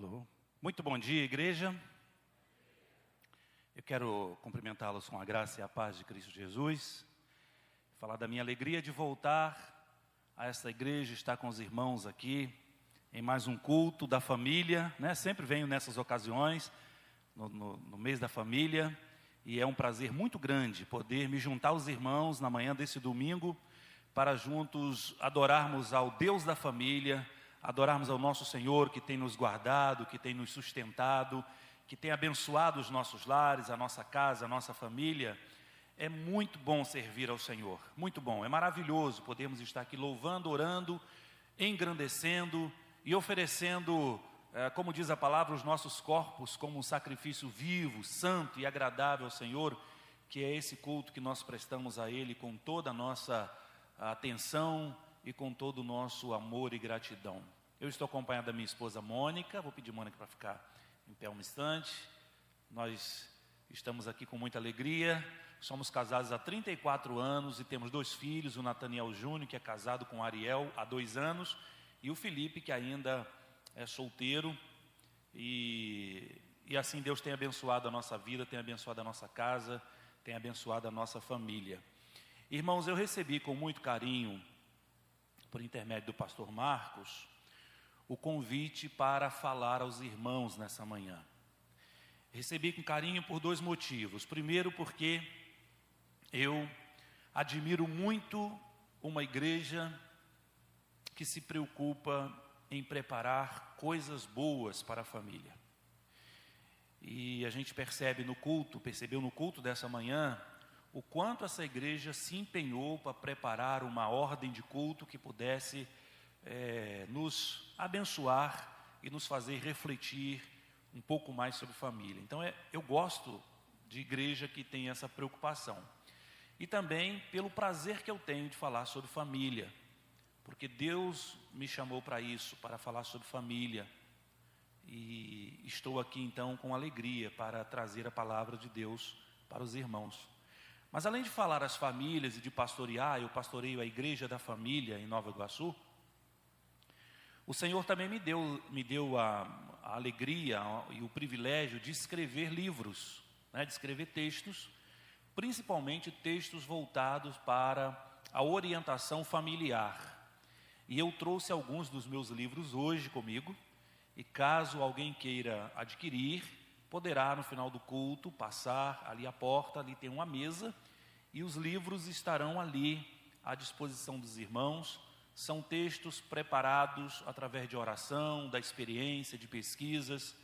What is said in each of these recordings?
Alô. Muito bom dia, igreja. Eu quero cumprimentá-los com a graça e a paz de Cristo Jesus. Falar da minha alegria de voltar a esta igreja, estar com os irmãos aqui em mais um culto da família, né? Sempre venho nessas ocasiões, no, no, no mês da família, e é um prazer muito grande poder me juntar aos irmãos na manhã desse domingo para juntos adorarmos ao Deus da família adorarmos ao nosso Senhor que tem nos guardado, que tem nos sustentado, que tem abençoado os nossos lares, a nossa casa, a nossa família. É muito bom servir ao Senhor, muito bom, é maravilhoso podermos estar aqui louvando, orando, engrandecendo e oferecendo, é, como diz a palavra, os nossos corpos como um sacrifício vivo, santo e agradável ao Senhor, que é esse culto que nós prestamos a Ele com toda a nossa atenção, e com todo o nosso amor e gratidão. Eu estou acompanhado da minha esposa Mônica, vou pedir Mônica para ficar em pé um instante. Nós estamos aqui com muita alegria. Somos casados há 34 anos e temos dois filhos, o Nathaniel Júnior, que é casado com Ariel há dois anos, e o Felipe, que ainda é solteiro. E, e assim Deus tem abençoado a nossa vida, tem abençoado a nossa casa, tem abençoado a nossa família. Irmãos, eu recebi com muito carinho por intermédio do pastor Marcos, o convite para falar aos irmãos nessa manhã. Recebi com carinho por dois motivos. Primeiro, porque eu admiro muito uma igreja que se preocupa em preparar coisas boas para a família. E a gente percebe no culto, percebeu no culto dessa manhã, o quanto essa igreja se empenhou para preparar uma ordem de culto que pudesse é, nos abençoar e nos fazer refletir um pouco mais sobre família. Então, é, eu gosto de igreja que tem essa preocupação. E também pelo prazer que eu tenho de falar sobre família, porque Deus me chamou para isso, para falar sobre família. E estou aqui então com alegria para trazer a palavra de Deus para os irmãos. Mas além de falar às famílias e de pastorear, eu pastoreio a igreja da família em Nova Iguaçu. O Senhor também me deu, me deu a, a alegria e o privilégio de escrever livros, né, de escrever textos, principalmente textos voltados para a orientação familiar. E eu trouxe alguns dos meus livros hoje comigo, e caso alguém queira adquirir, poderá no final do culto passar ali à porta, ali tem uma mesa e os livros estarão ali à disposição dos irmãos. São textos preparados através de oração, da experiência, de pesquisas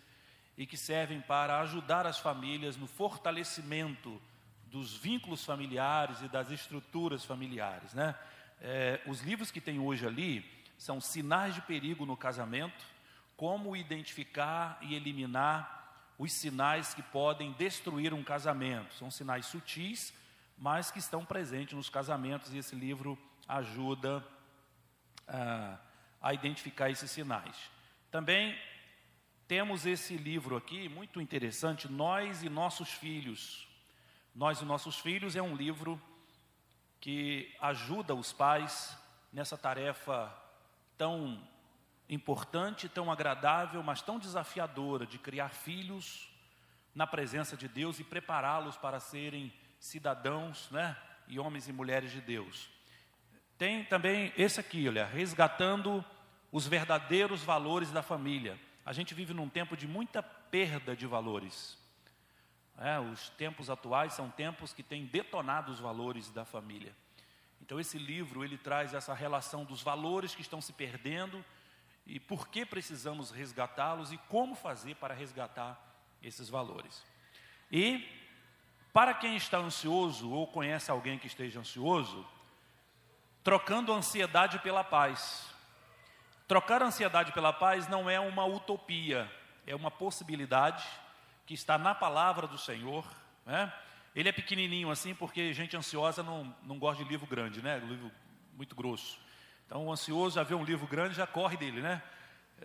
e que servem para ajudar as famílias no fortalecimento dos vínculos familiares e das estruturas familiares, né? É, os livros que tem hoje ali são sinais de perigo no casamento, como identificar e eliminar os sinais que podem destruir um casamento. São sinais sutis, mas que estão presentes nos casamentos, e esse livro ajuda a identificar esses sinais. Também temos esse livro aqui, muito interessante, Nós e Nossos Filhos. Nós e Nossos Filhos é um livro que ajuda os pais nessa tarefa tão importante, tão agradável, mas tão desafiadora de criar filhos na presença de Deus e prepará-los para serem cidadãos, né, e homens e mulheres de Deus. Tem também esse aqui, olha, resgatando os verdadeiros valores da família. A gente vive num tempo de muita perda de valores. É, os tempos atuais são tempos que têm detonado os valores da família. Então esse livro ele traz essa relação dos valores que estão se perdendo e por que precisamos resgatá-los e como fazer para resgatar esses valores. E para quem está ansioso ou conhece alguém que esteja ansioso, trocando ansiedade pela paz. Trocar ansiedade pela paz não é uma utopia, é uma possibilidade que está na palavra do Senhor. Né? Ele é pequenininho assim porque gente ansiosa não, não gosta de livro grande, né? livro muito grosso. Então o ansioso já vê um livro grande, já corre dele, né?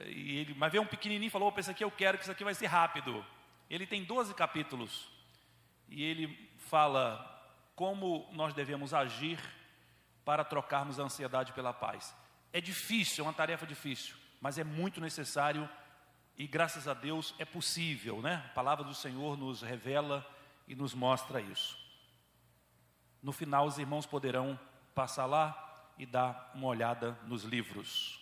E ele, mas vê um pequenininho e falou, pensa aqui eu quero que isso aqui vai ser rápido. Ele tem 12 capítulos. E ele fala como nós devemos agir para trocarmos a ansiedade pela paz. É difícil, é uma tarefa difícil, mas é muito necessário e graças a Deus é possível, né? A palavra do Senhor nos revela e nos mostra isso. No final, os irmãos poderão passar lá e dar uma olhada nos livros.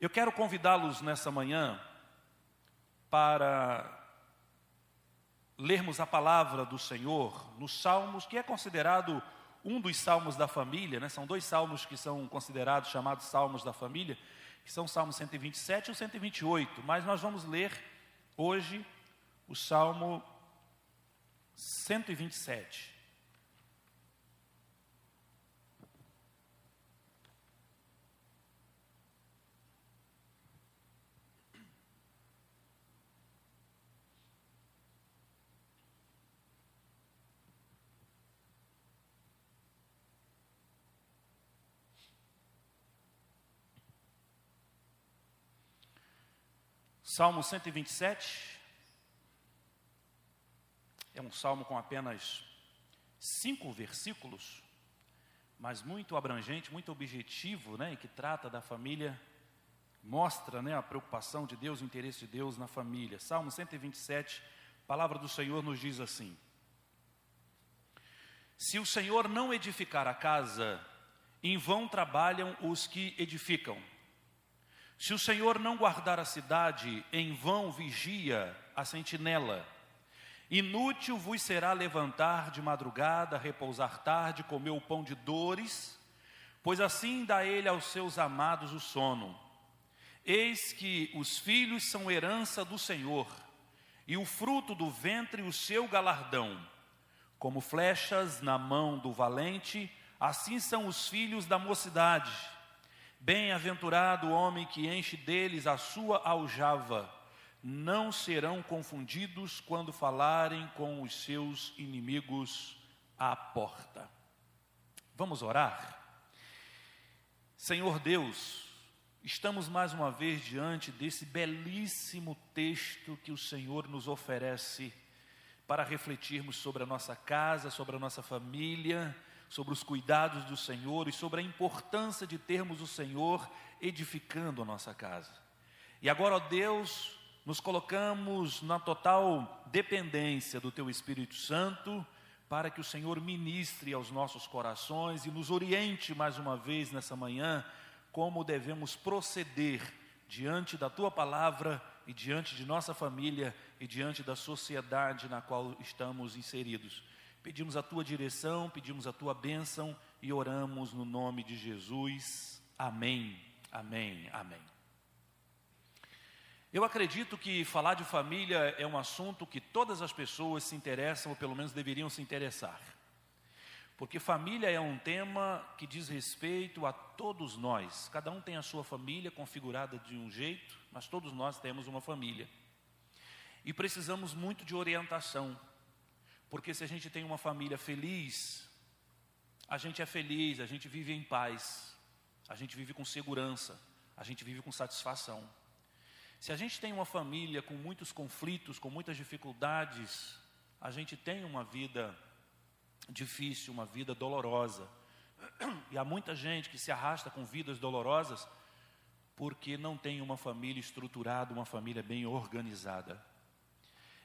Eu quero convidá-los nessa manhã para lermos a palavra do Senhor nos Salmos, que é considerado um dos salmos da família, né? são dois salmos que são considerados chamados salmos da família, que são o Salmo 127 e o 128, mas nós vamos ler hoje o Salmo 127. Salmo 127 é um salmo com apenas cinco versículos, mas muito abrangente, muito objetivo, né, e que trata da família, mostra né, a preocupação de Deus, o interesse de Deus na família. Salmo 127, a palavra do Senhor nos diz assim: Se o Senhor não edificar a casa, em vão trabalham os que edificam. Se o Senhor não guardar a cidade, em vão vigia a sentinela. Inútil vos será levantar de madrugada, repousar tarde, comer o pão de dores, pois assim dá ele aos seus amados o sono. Eis que os filhos são herança do Senhor, e o fruto do ventre o seu galardão. Como flechas na mão do valente, assim são os filhos da mocidade. Bem-aventurado o homem que enche deles a sua aljava, não serão confundidos quando falarem com os seus inimigos à porta. Vamos orar? Senhor Deus, estamos mais uma vez diante desse belíssimo texto que o Senhor nos oferece para refletirmos sobre a nossa casa, sobre a nossa família sobre os cuidados do Senhor e sobre a importância de termos o Senhor edificando a nossa casa. E agora, ó Deus, nos colocamos na total dependência do Teu Espírito Santo para que o Senhor ministre aos nossos corações e nos oriente mais uma vez nessa manhã como devemos proceder diante da Tua palavra e diante de nossa família e diante da sociedade na qual estamos inseridos. Pedimos a tua direção, pedimos a tua bênção e oramos no nome de Jesus. Amém, amém, amém. Eu acredito que falar de família é um assunto que todas as pessoas se interessam, ou pelo menos deveriam se interessar. Porque família é um tema que diz respeito a todos nós. Cada um tem a sua família configurada de um jeito, mas todos nós temos uma família. E precisamos muito de orientação. Porque se a gente tem uma família feliz, a gente é feliz, a gente vive em paz, a gente vive com segurança, a gente vive com satisfação. Se a gente tem uma família com muitos conflitos, com muitas dificuldades, a gente tem uma vida difícil, uma vida dolorosa. E há muita gente que se arrasta com vidas dolorosas porque não tem uma família estruturada, uma família bem organizada.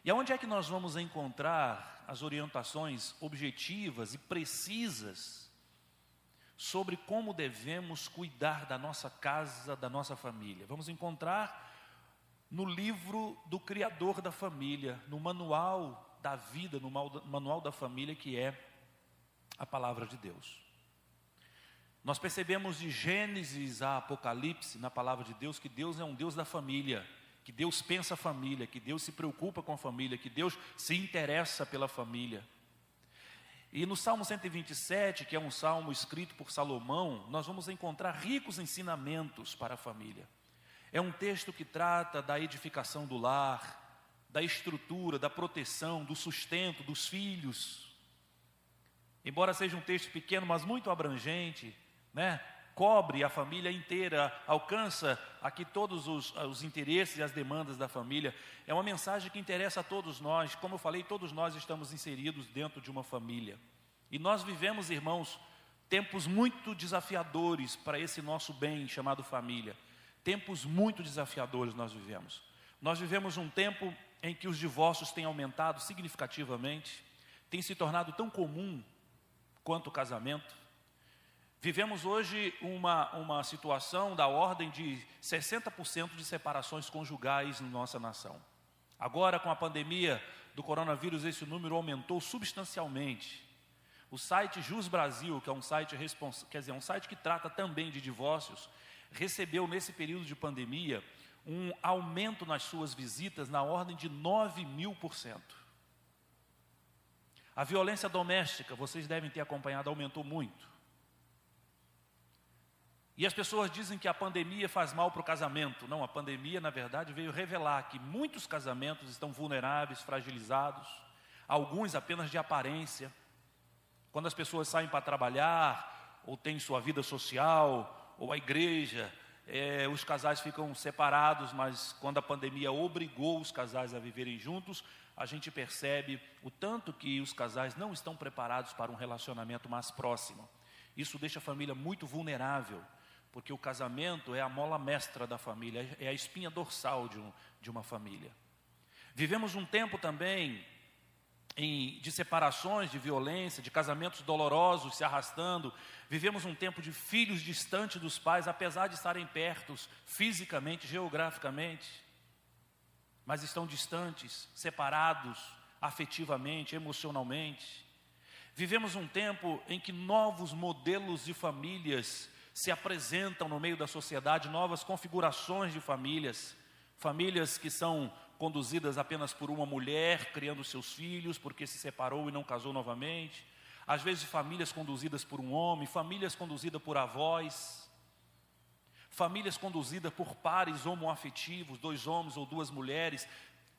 E aonde é que nós vamos encontrar as orientações objetivas e precisas sobre como devemos cuidar da nossa casa, da nossa família? Vamos encontrar no livro do Criador da família, no manual da vida, no manual da família, que é a palavra de Deus. Nós percebemos de Gênesis a Apocalipse, na palavra de Deus, que Deus é um Deus da família que Deus pensa a família, que Deus se preocupa com a família, que Deus se interessa pela família. E no Salmo 127, que é um salmo escrito por Salomão, nós vamos encontrar ricos ensinamentos para a família. É um texto que trata da edificação do lar, da estrutura, da proteção, do sustento dos filhos. Embora seja um texto pequeno, mas muito abrangente, né? Cobre a família inteira, alcança aqui todos os, os, interesses e as demandas da família. É uma mensagem que interessa a todos nós. Como eu falei, todos nós estamos inseridos dentro de uma família. E nós vivemos, irmãos, tempos muito desafiadores para esse nosso bem chamado família. Tempos muito desafiadores nós vivemos. Nós vivemos um tempo em que os divórcios têm aumentado significativamente, tem se tornado tão comum quanto o casamento. Vivemos hoje uma, uma situação da ordem de 60% de separações conjugais na nossa nação. Agora, com a pandemia do coronavírus, esse número aumentou substancialmente. O site Jus Brasil, que é um site, quer dizer, um site que trata também de divórcios, recebeu nesse período de pandemia um aumento nas suas visitas na ordem de 9 mil por cento. A violência doméstica, vocês devem ter acompanhado, aumentou muito. E as pessoas dizem que a pandemia faz mal para o casamento. Não, a pandemia, na verdade, veio revelar que muitos casamentos estão vulneráveis, fragilizados, alguns apenas de aparência. Quando as pessoas saem para trabalhar, ou têm sua vida social, ou a igreja, é, os casais ficam separados, mas quando a pandemia obrigou os casais a viverem juntos, a gente percebe o tanto que os casais não estão preparados para um relacionamento mais próximo. Isso deixa a família muito vulnerável porque o casamento é a mola mestra da família, é a espinha dorsal de, um, de uma família. Vivemos um tempo também em, de separações, de violência, de casamentos dolorosos se arrastando. Vivemos um tempo de filhos distantes dos pais, apesar de estarem perto fisicamente, geograficamente, mas estão distantes, separados afetivamente, emocionalmente. Vivemos um tempo em que novos modelos de famílias se apresentam no meio da sociedade novas configurações de famílias, famílias que são conduzidas apenas por uma mulher, criando seus filhos porque se separou e não casou novamente, às vezes famílias conduzidas por um homem, famílias conduzidas por avós, famílias conduzidas por pares homoafetivos, dois homens ou duas mulheres,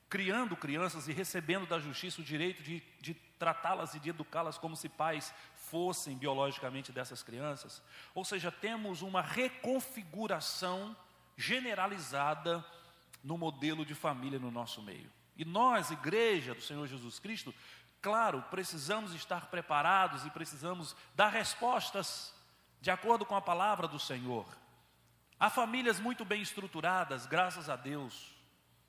criando crianças e recebendo da justiça o direito de, de tratá-las e de educá-las como se pais fossem biologicamente dessas crianças. Ou seja, temos uma reconfiguração generalizada no modelo de família no nosso meio. E nós, igreja do Senhor Jesus Cristo, claro, precisamos estar preparados e precisamos dar respostas de acordo com a palavra do Senhor. Há famílias muito bem estruturadas, graças a Deus.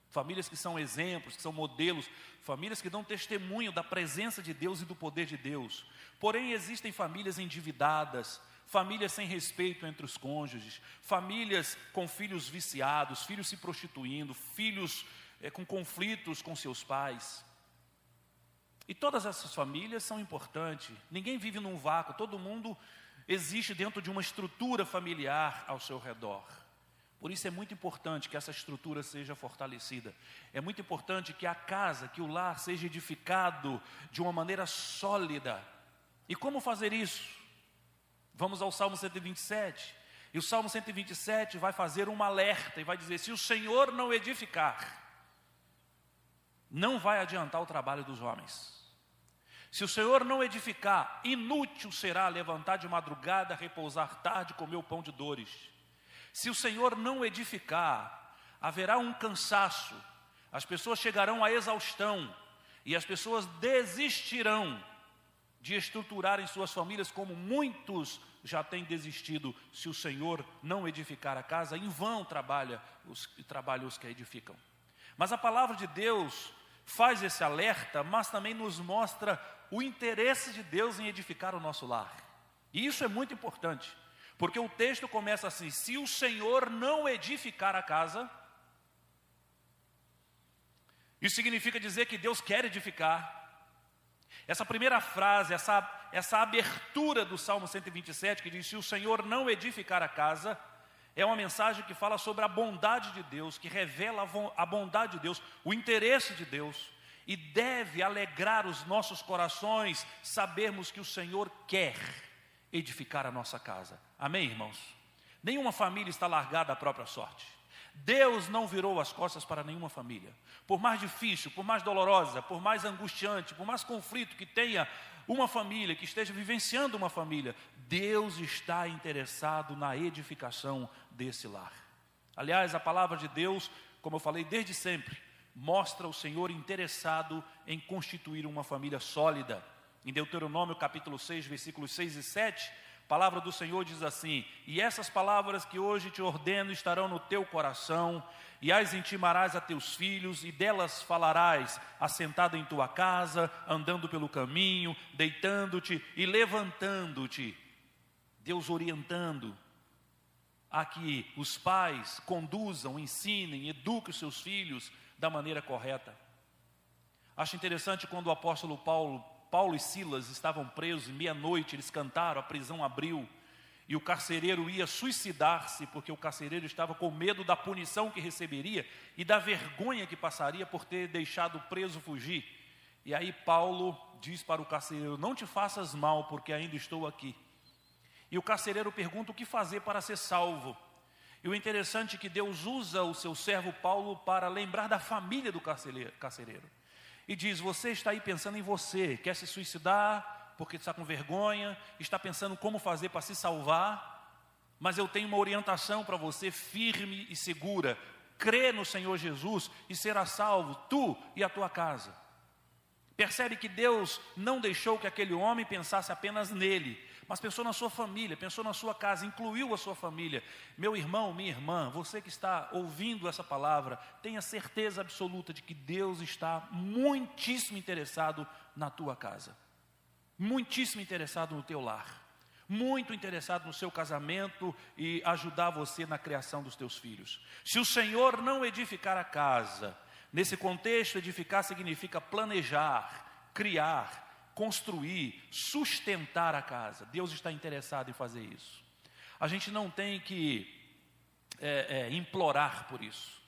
Famílias que são exemplos, que são modelos, famílias que dão testemunho da presença de Deus e do poder de Deus. Porém, existem famílias endividadas, famílias sem respeito entre os cônjuges, famílias com filhos viciados, filhos se prostituindo, filhos é, com conflitos com seus pais. E todas essas famílias são importantes, ninguém vive num vácuo, todo mundo existe dentro de uma estrutura familiar ao seu redor. Por isso é muito importante que essa estrutura seja fortalecida. É muito importante que a casa, que o lar seja edificado de uma maneira sólida. E como fazer isso? Vamos ao Salmo 127. E o Salmo 127 vai fazer um alerta e vai dizer: se o Senhor não edificar, não vai adiantar o trabalho dos homens. Se o Senhor não edificar, inútil será levantar de madrugada, repousar tarde, comer o pão de dores. Se o Senhor não edificar, haverá um cansaço, as pessoas chegarão à exaustão e as pessoas desistirão de estruturarem suas famílias como muitos já têm desistido. Se o Senhor não edificar a casa, em vão trabalha os, trabalha os que a edificam. Mas a palavra de Deus faz esse alerta, mas também nos mostra o interesse de Deus em edificar o nosso lar. E isso é muito importante. Porque o texto começa assim: se o Senhor não edificar a casa, isso significa dizer que Deus quer edificar. Essa primeira frase, essa, essa abertura do Salmo 127, que diz: Se o Senhor não edificar a casa, é uma mensagem que fala sobre a bondade de Deus, que revela a bondade de Deus, o interesse de Deus, e deve alegrar os nossos corações sabermos que o Senhor quer edificar a nossa casa. Amém, irmãos? Nenhuma família está largada à própria sorte. Deus não virou as costas para nenhuma família. Por mais difícil, por mais dolorosa, por mais angustiante, por mais conflito que tenha uma família, que esteja vivenciando uma família, Deus está interessado na edificação desse lar. Aliás, a palavra de Deus, como eu falei desde sempre, mostra o Senhor interessado em constituir uma família sólida em Deuteronômio capítulo 6, versículos 6 e 7, Palavra do Senhor diz assim: E essas palavras que hoje te ordeno estarão no teu coração, e as intimarás a teus filhos, e delas falarás, assentado em tua casa, andando pelo caminho, deitando-te e levantando-te. Deus orientando a que os pais conduzam, ensinem, eduquem os seus filhos da maneira correta. Acho interessante quando o apóstolo Paulo Paulo e Silas estavam presos, meia-noite eles cantaram, a prisão abriu, e o carcereiro ia suicidar-se, porque o carcereiro estava com medo da punição que receberia e da vergonha que passaria por ter deixado o preso fugir. E aí Paulo diz para o carcereiro: Não te faças mal, porque ainda estou aqui. E o carcereiro pergunta o que fazer para ser salvo. E o interessante é que Deus usa o seu servo Paulo para lembrar da família do carcereiro e diz: Você está aí pensando em você, quer se suicidar porque está com vergonha, está pensando como fazer para se salvar, mas eu tenho uma orientação para você firme e segura. Crê no Senhor Jesus e será salvo, tu e a tua casa. Percebe que Deus não deixou que aquele homem pensasse apenas nele, mas pensou na sua família, pensou na sua casa, incluiu a sua família. Meu irmão, minha irmã, você que está ouvindo essa palavra, tenha certeza absoluta de que Deus está muitíssimo interessado na tua casa, muitíssimo interessado no teu lar, muito interessado no seu casamento e ajudar você na criação dos teus filhos. Se o Senhor não edificar a casa, nesse contexto, edificar significa planejar, criar, construir, sustentar a casa. Deus está interessado em fazer isso. A gente não tem que é, é, implorar por isso.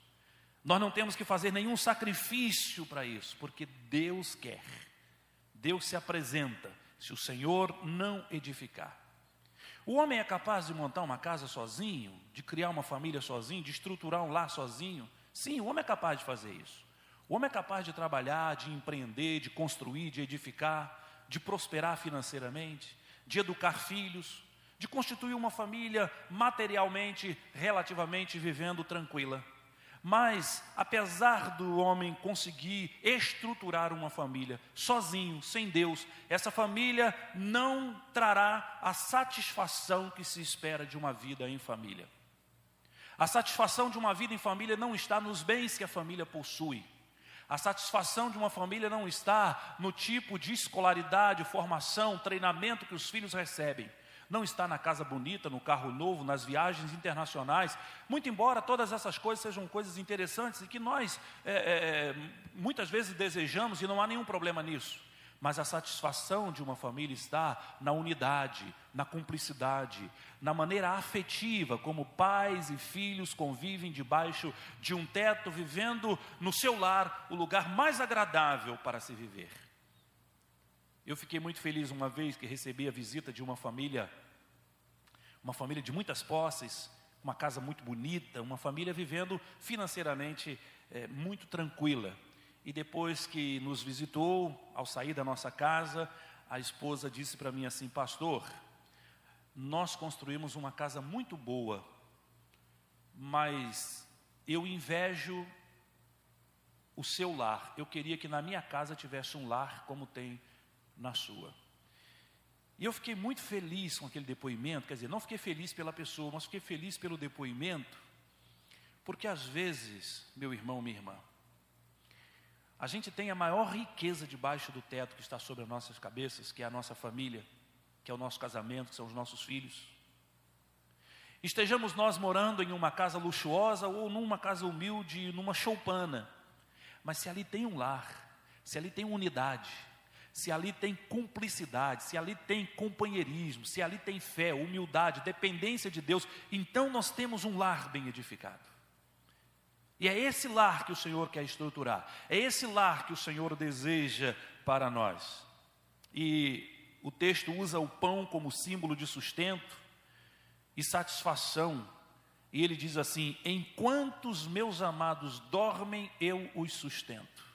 Nós não temos que fazer nenhum sacrifício para isso, porque Deus quer. Deus se apresenta se o Senhor não edificar. O homem é capaz de montar uma casa sozinho, de criar uma família sozinho, de estruturar um lar sozinho? Sim, o homem é capaz de fazer isso. O homem é capaz de trabalhar, de empreender, de construir, de edificar de prosperar financeiramente, de educar filhos, de constituir uma família materialmente, relativamente vivendo tranquila. Mas, apesar do homem conseguir estruturar uma família sozinho, sem Deus, essa família não trará a satisfação que se espera de uma vida em família. A satisfação de uma vida em família não está nos bens que a família possui. A satisfação de uma família não está no tipo de escolaridade, formação, treinamento que os filhos recebem. Não está na casa bonita, no carro novo, nas viagens internacionais. Muito embora todas essas coisas sejam coisas interessantes e que nós é, é, muitas vezes desejamos e não há nenhum problema nisso. Mas a satisfação de uma família está na unidade, na cumplicidade, na maneira afetiva como pais e filhos convivem debaixo de um teto, vivendo no seu lar o lugar mais agradável para se viver. Eu fiquei muito feliz uma vez que recebi a visita de uma família, uma família de muitas posses, uma casa muito bonita, uma família vivendo financeiramente é, muito tranquila. E depois que nos visitou, ao sair da nossa casa, a esposa disse para mim assim: Pastor, nós construímos uma casa muito boa, mas eu invejo o seu lar. Eu queria que na minha casa tivesse um lar como tem na sua. E eu fiquei muito feliz com aquele depoimento, quer dizer, não fiquei feliz pela pessoa, mas fiquei feliz pelo depoimento, porque às vezes, meu irmão, minha irmã, a gente tem a maior riqueza debaixo do teto que está sobre as nossas cabeças, que é a nossa família, que é o nosso casamento, que são os nossos filhos. Estejamos nós morando em uma casa luxuosa ou numa casa humilde, numa choupana, mas se ali tem um lar, se ali tem unidade, se ali tem cumplicidade, se ali tem companheirismo, se ali tem fé, humildade, dependência de Deus, então nós temos um lar bem edificado. E é esse lar que o Senhor quer estruturar, é esse lar que o Senhor deseja para nós. E o texto usa o pão como símbolo de sustento e satisfação. E ele diz assim: Enquanto os meus amados dormem, eu os sustento.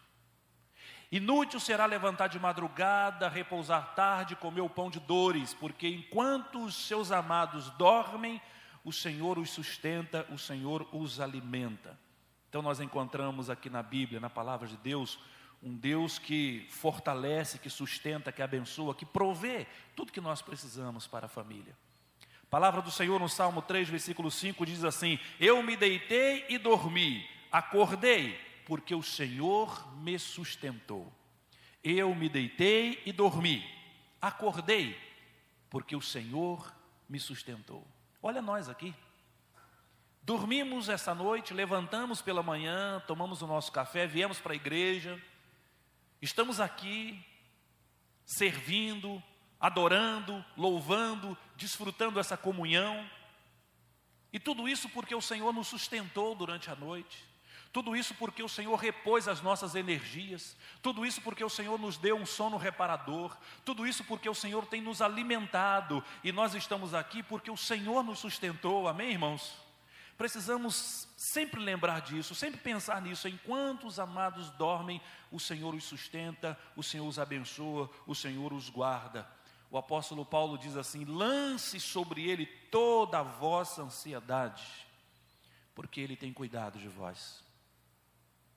Inútil será levantar de madrugada, repousar tarde, comer o pão de dores, porque enquanto os seus amados dormem, o Senhor os sustenta, o Senhor os alimenta. Então nós encontramos aqui na Bíblia, na palavra de Deus, um Deus que fortalece, que sustenta, que abençoa, que provê tudo que nós precisamos para a família. A palavra do Senhor no Salmo 3, versículo 5 diz assim: Eu me deitei e dormi, acordei, porque o Senhor me sustentou. Eu me deitei e dormi, acordei, porque o Senhor me sustentou. Olha nós aqui. Dormimos essa noite, levantamos pela manhã, tomamos o nosso café, viemos para a igreja, estamos aqui servindo, adorando, louvando, desfrutando essa comunhão. E tudo isso porque o Senhor nos sustentou durante a noite. Tudo isso porque o Senhor repôs as nossas energias, tudo isso porque o Senhor nos deu um sono reparador, tudo isso porque o Senhor tem nos alimentado e nós estamos aqui porque o Senhor nos sustentou, amém, irmãos? Precisamos sempre lembrar disso, sempre pensar nisso. Enquanto os amados dormem, o Senhor os sustenta, o Senhor os abençoa, o Senhor os guarda. O apóstolo Paulo diz assim: lance sobre ele toda a vossa ansiedade, porque ele tem cuidado de vós.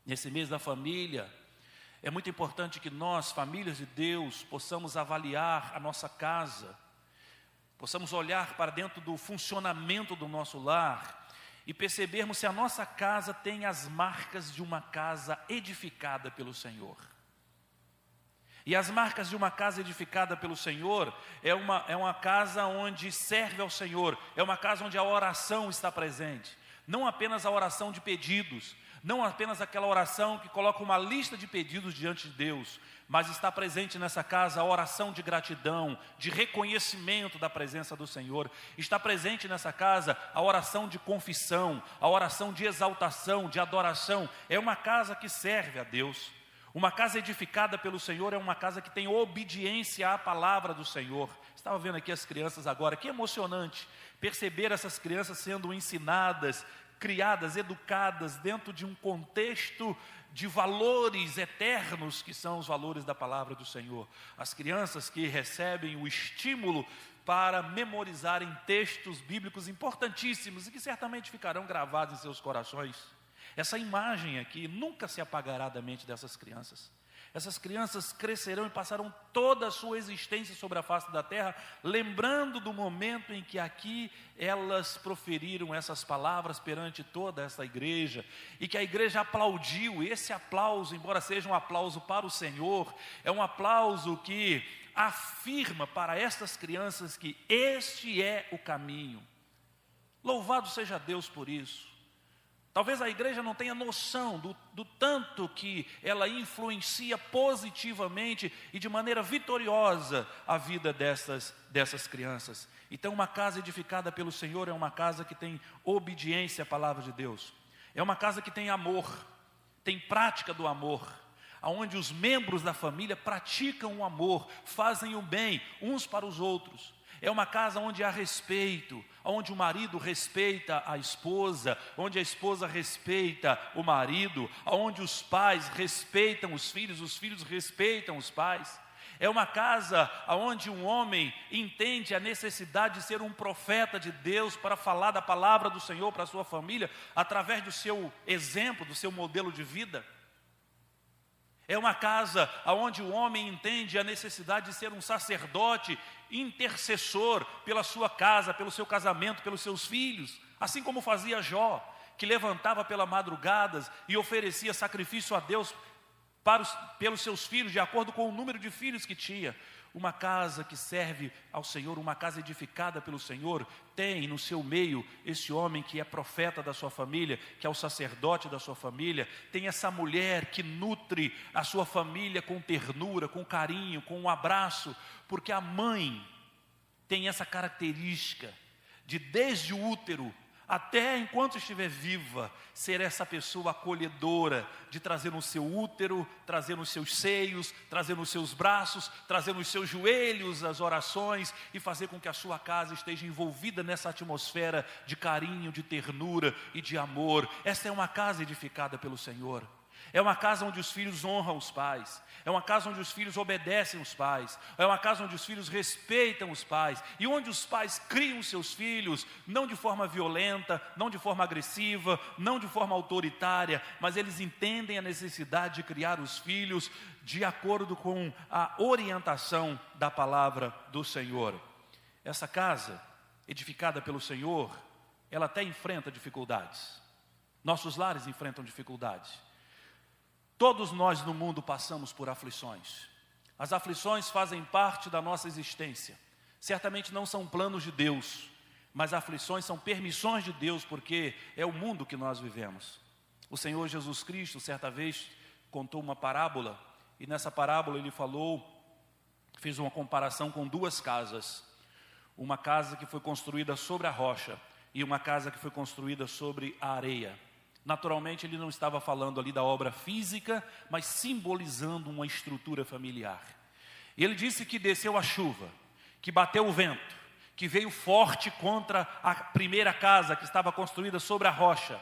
Nesse mês da família, é muito importante que nós, famílias de Deus, possamos avaliar a nossa casa, possamos olhar para dentro do funcionamento do nosso lar e percebermos se a nossa casa tem as marcas de uma casa edificada pelo Senhor. E as marcas de uma casa edificada pelo Senhor é uma, é uma casa onde serve ao Senhor, é uma casa onde a oração está presente. Não apenas a oração de pedidos, não apenas aquela oração que coloca uma lista de pedidos diante de Deus, mas está presente nessa casa a oração de gratidão, de reconhecimento da presença do Senhor. Está presente nessa casa a oração de confissão, a oração de exaltação, de adoração. É uma casa que serve a Deus. Uma casa edificada pelo Senhor é uma casa que tem obediência à palavra do Senhor. Estava vendo aqui as crianças agora, que emocionante perceber essas crianças sendo ensinadas, criadas, educadas dentro de um contexto de valores eternos que são os valores da palavra do Senhor. As crianças que recebem o estímulo para memorizarem textos bíblicos importantíssimos e que certamente ficarão gravados em seus corações. Essa imagem aqui nunca se apagará da mente dessas crianças. Essas crianças crescerão e passarão toda a sua existência sobre a face da terra, lembrando do momento em que aqui elas proferiram essas palavras perante toda essa igreja, e que a igreja aplaudiu. Esse aplauso, embora seja um aplauso para o Senhor, é um aplauso que afirma para estas crianças que este é o caminho. Louvado seja Deus por isso. Talvez a igreja não tenha noção do, do, tanto que ela influencia positivamente e de maneira vitoriosa a vida dessas, dessas crianças. Então, uma casa edificada pelo Senhor é uma casa que tem obediência à palavra de Deus, é uma casa que tem amor, tem prática do amor, aonde os membros da família praticam o amor, fazem o bem uns para os outros. É uma casa onde há respeito, onde o marido respeita a esposa, onde a esposa respeita o marido, onde os pais respeitam os filhos, os filhos respeitam os pais. É uma casa onde um homem entende a necessidade de ser um profeta de Deus para falar da palavra do Senhor para a sua família, através do seu exemplo, do seu modelo de vida. É uma casa onde o homem entende a necessidade de ser um sacerdote intercessor pela sua casa, pelo seu casamento, pelos seus filhos, assim como fazia Jó, que levantava pela madrugadas e oferecia sacrifício a Deus os, pelos seus filhos, de acordo com o número de filhos que tinha. Uma casa que serve ao Senhor, uma casa edificada pelo Senhor, tem no seu meio esse homem que é profeta da sua família, que é o sacerdote da sua família, tem essa mulher que nutre a sua família com ternura, com carinho, com um abraço, porque a mãe tem essa característica de desde o útero até enquanto estiver viva, ser essa pessoa acolhedora, de trazer no seu útero, trazer nos seus seios, trazer nos seus braços, trazer nos seus joelhos as orações e fazer com que a sua casa esteja envolvida nessa atmosfera de carinho, de ternura e de amor. Esta é uma casa edificada pelo Senhor. É uma casa onde os filhos honram os pais. É uma casa onde os filhos obedecem os pais. É uma casa onde os filhos respeitam os pais. E onde os pais criam seus filhos, não de forma violenta, não de forma agressiva, não de forma autoritária, mas eles entendem a necessidade de criar os filhos de acordo com a orientação da palavra do Senhor. Essa casa edificada pelo Senhor, ela até enfrenta dificuldades. Nossos lares enfrentam dificuldades. Todos nós no mundo passamos por aflições. As aflições fazem parte da nossa existência. Certamente não são planos de Deus, mas aflições são permissões de Deus, porque é o mundo que nós vivemos. O Senhor Jesus Cristo, certa vez, contou uma parábola, e nessa parábola ele falou, fez uma comparação com duas casas. Uma casa que foi construída sobre a rocha e uma casa que foi construída sobre a areia. Naturalmente, ele não estava falando ali da obra física, mas simbolizando uma estrutura familiar. Ele disse que desceu a chuva, que bateu o vento, que veio forte contra a primeira casa que estava construída sobre a rocha,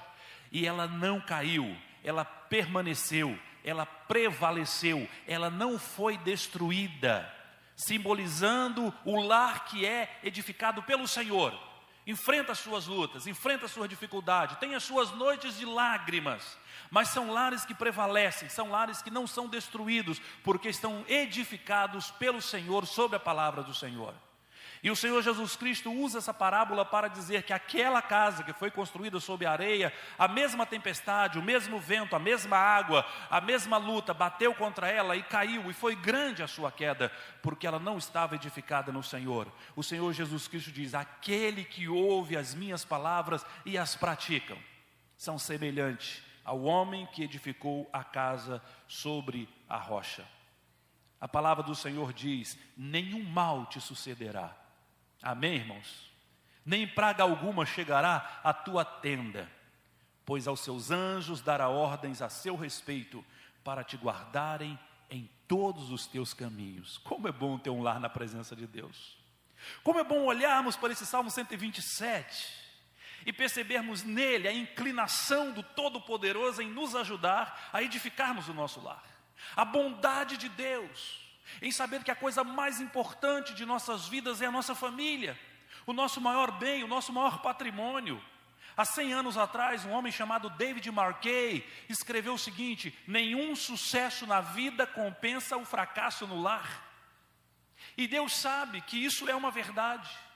e ela não caiu, ela permaneceu, ela prevaleceu, ela não foi destruída, simbolizando o lar que é edificado pelo Senhor enfrenta as suas lutas, enfrenta as suas dificuldades, tem as suas noites de lágrimas, mas são lares que prevalecem, são lares que não são destruídos, porque estão edificados pelo Senhor sobre a palavra do Senhor. E o Senhor Jesus Cristo usa essa parábola para dizer que aquela casa que foi construída sob a areia, a mesma tempestade, o mesmo vento, a mesma água, a mesma luta bateu contra ela e caiu, e foi grande a sua queda, porque ela não estava edificada no Senhor. O Senhor Jesus Cristo diz: Aquele que ouve as minhas palavras e as praticam, são semelhantes ao homem que edificou a casa sobre a rocha. A palavra do Senhor diz: nenhum mal te sucederá Amém, irmãos? Nem praga alguma chegará à tua tenda, pois aos seus anjos dará ordens a seu respeito para te guardarem em todos os teus caminhos. Como é bom ter um lar na presença de Deus. Como é bom olharmos para esse Salmo 127 e percebermos nele a inclinação do Todo-Poderoso em nos ajudar a edificarmos o nosso lar. A bondade de Deus em saber que a coisa mais importante de nossas vidas é a nossa família, o nosso maior bem, o nosso maior patrimônio. Há 100 anos atrás, um homem chamado David Markey escreveu o seguinte: Nenhum sucesso na vida compensa o fracasso no lar. E Deus sabe que isso é uma verdade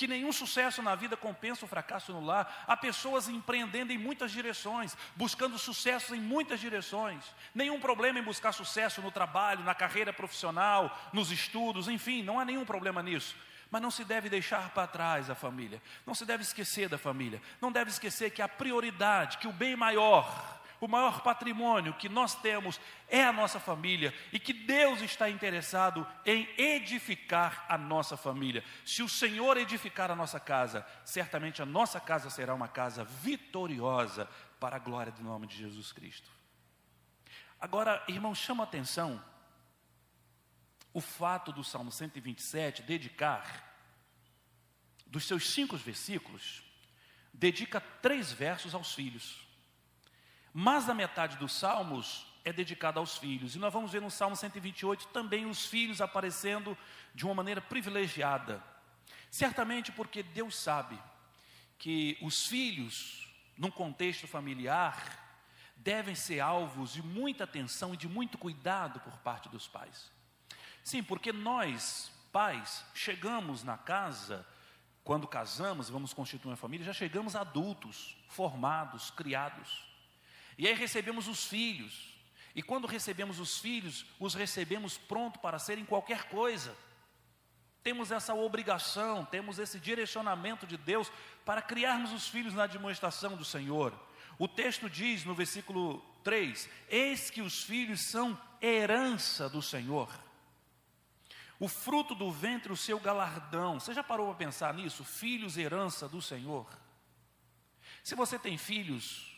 que nenhum sucesso na vida compensa o fracasso no lar. Há pessoas empreendendo em muitas direções, buscando sucesso em muitas direções. Nenhum problema em buscar sucesso no trabalho, na carreira profissional, nos estudos, enfim, não há nenhum problema nisso. Mas não se deve deixar para trás a família, não se deve esquecer da família, não deve esquecer que a prioridade, que o bem maior, o maior patrimônio que nós temos é a nossa família e que Deus está interessado em edificar a nossa família. Se o Senhor edificar a nossa casa, certamente a nossa casa será uma casa vitoriosa para a glória do nome de Jesus Cristo. Agora, irmão, chama atenção o fato do Salmo 127 dedicar, dos seus cinco versículos, dedica três versos aos filhos. Mais da metade dos salmos é dedicada aos filhos. E nós vamos ver no Salmo 128 também os filhos aparecendo de uma maneira privilegiada. Certamente porque Deus sabe que os filhos, num contexto familiar, devem ser alvos de muita atenção e de muito cuidado por parte dos pais. Sim, porque nós, pais, chegamos na casa, quando casamos, vamos constituir uma família, já chegamos adultos, formados, criados. E aí recebemos os filhos. E quando recebemos os filhos, os recebemos pronto para serem qualquer coisa. Temos essa obrigação, temos esse direcionamento de Deus para criarmos os filhos na demonstração do Senhor. O texto diz no versículo 3: Eis que os filhos são herança do Senhor. O fruto do ventre, o seu galardão. Você já parou para pensar nisso? Filhos, herança do Senhor. Se você tem filhos,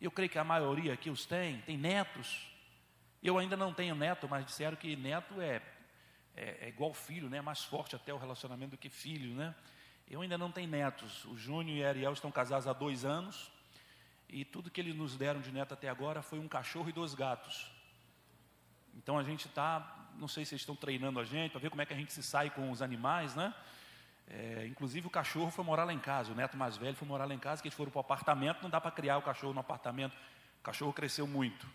eu creio que a maioria aqui os tem, tem netos. Eu ainda não tenho neto, mas disseram que neto é, é, é igual filho, né? mais forte até o relacionamento do que filho, né? Eu ainda não tenho netos. O Júnior e a Ariel estão casados há dois anos. E tudo que eles nos deram de neto até agora foi um cachorro e dois gatos. Então a gente está, não sei se eles estão treinando a gente para ver como é que a gente se sai com os animais, né? É, inclusive o cachorro foi morar lá em casa, o neto mais velho foi morar lá em casa, que eles foram para o apartamento, não dá para criar o cachorro no apartamento, o cachorro cresceu muito.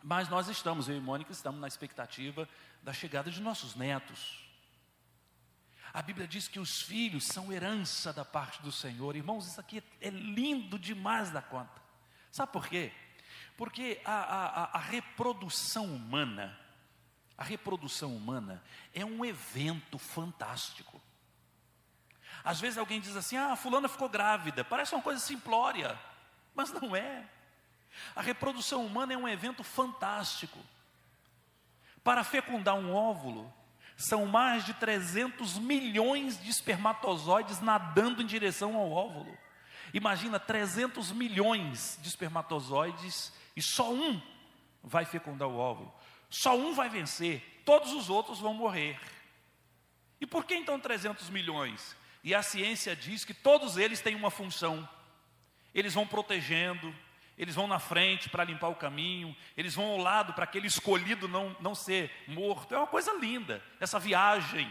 Mas nós estamos, eu e Mônica, estamos na expectativa da chegada de nossos netos. A Bíblia diz que os filhos são herança da parte do Senhor. Irmãos, isso aqui é lindo demais da conta. Sabe por quê? Porque a, a, a reprodução humana, a reprodução humana é um evento fantástico. Às vezes alguém diz assim: ah, fulana ficou grávida. Parece uma coisa simplória, mas não é. A reprodução humana é um evento fantástico. Para fecundar um óvulo, são mais de 300 milhões de espermatozoides nadando em direção ao óvulo. Imagina 300 milhões de espermatozoides e só um vai fecundar o óvulo. Só um vai vencer, todos os outros vão morrer. E por que então 300 milhões? E a ciência diz que todos eles têm uma função. Eles vão protegendo, eles vão na frente para limpar o caminho, eles vão ao lado para aquele escolhido não, não ser morto. É uma coisa linda, essa viagem.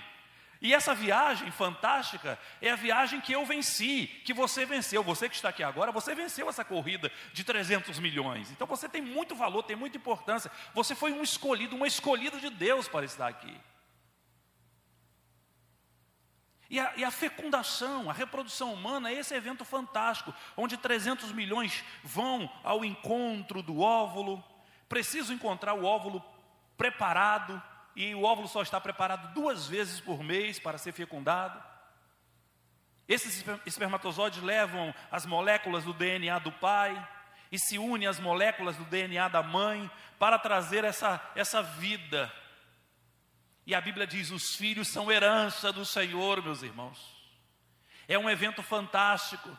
E essa viagem fantástica é a viagem que eu venci, que você venceu. Você que está aqui agora, você venceu essa corrida de 300 milhões. Então você tem muito valor, tem muita importância. Você foi um escolhido, uma escolhida de Deus para estar aqui. E a, e a, fecundação, a reprodução humana, é esse evento fantástico, onde 300 milhões vão ao encontro do óvulo, preciso encontrar o óvulo preparado, e o óvulo só está preparado duas vezes por mês para ser fecundado. Esses espermatozoides levam as moléculas do DNA do pai e se unem às moléculas do DNA da mãe para trazer essa, essa vida e a Bíblia diz: os filhos são herança do Senhor, meus irmãos. É um evento fantástico.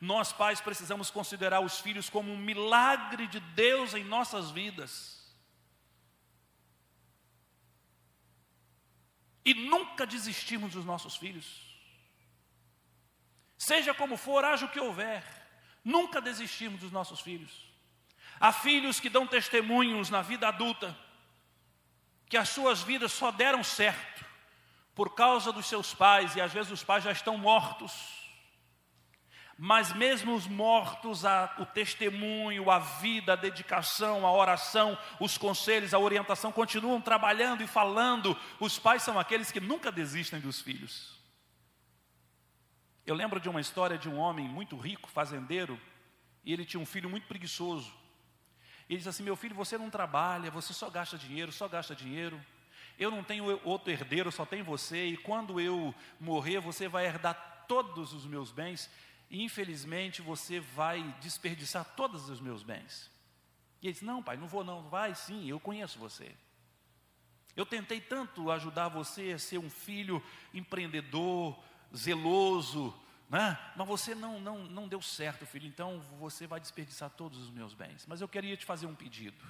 Nós, pais, precisamos considerar os filhos como um milagre de Deus em nossas vidas. E nunca desistimos dos nossos filhos. Seja como for, haja o que houver, nunca desistimos dos nossos filhos. Há filhos que dão testemunhos na vida adulta que as suas vidas só deram certo por causa dos seus pais, e às vezes os pais já estão mortos. Mas mesmo os mortos, a, o testemunho, a vida, a dedicação, a oração, os conselhos, a orientação continuam trabalhando e falando. Os pais são aqueles que nunca desistem dos filhos. Eu lembro de uma história de um homem muito rico, fazendeiro, e ele tinha um filho muito preguiçoso. Ele diz assim: Meu filho, você não trabalha, você só gasta dinheiro, só gasta dinheiro. Eu não tenho outro herdeiro, só tem você. E quando eu morrer, você vai herdar todos os meus bens. E infelizmente você vai desperdiçar todos os meus bens. E ele diz: Não, pai, não vou, não. Vai sim, eu conheço você. Eu tentei tanto ajudar você a ser um filho empreendedor, zeloso, né? Mas você não, não, não deu certo, filho, então você vai desperdiçar todos os meus bens. Mas eu queria te fazer um pedido.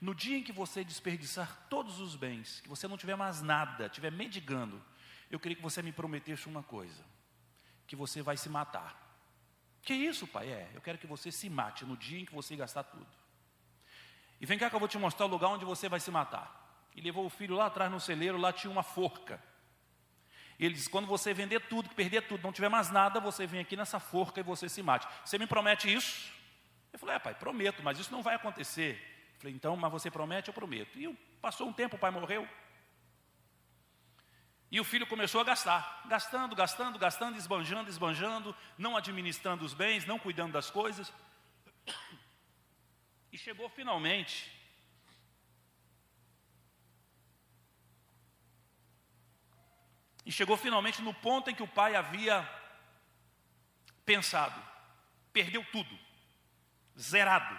No dia em que você desperdiçar todos os bens, que você não tiver mais nada, estiver mendigando, eu queria que você me prometesse uma coisa: que você vai se matar. Que isso, pai? É, eu quero que você se mate no dia em que você gastar tudo. E vem cá que eu vou te mostrar o lugar onde você vai se matar. E levou o filho lá atrás no celeiro, lá tinha uma forca. Ele diz: quando você vender tudo, perder tudo, não tiver mais nada, você vem aqui nessa forca e você se mate. Você me promete isso? Eu falei: é, pai, prometo, mas isso não vai acontecer. Eu falei: então, mas você promete? Eu prometo. E passou um tempo, o pai morreu. E o filho começou a gastar, gastando, gastando, gastando, esbanjando, esbanjando, não administrando os bens, não cuidando das coisas. E chegou finalmente E chegou finalmente no ponto em que o pai havia pensado. Perdeu tudo, zerado.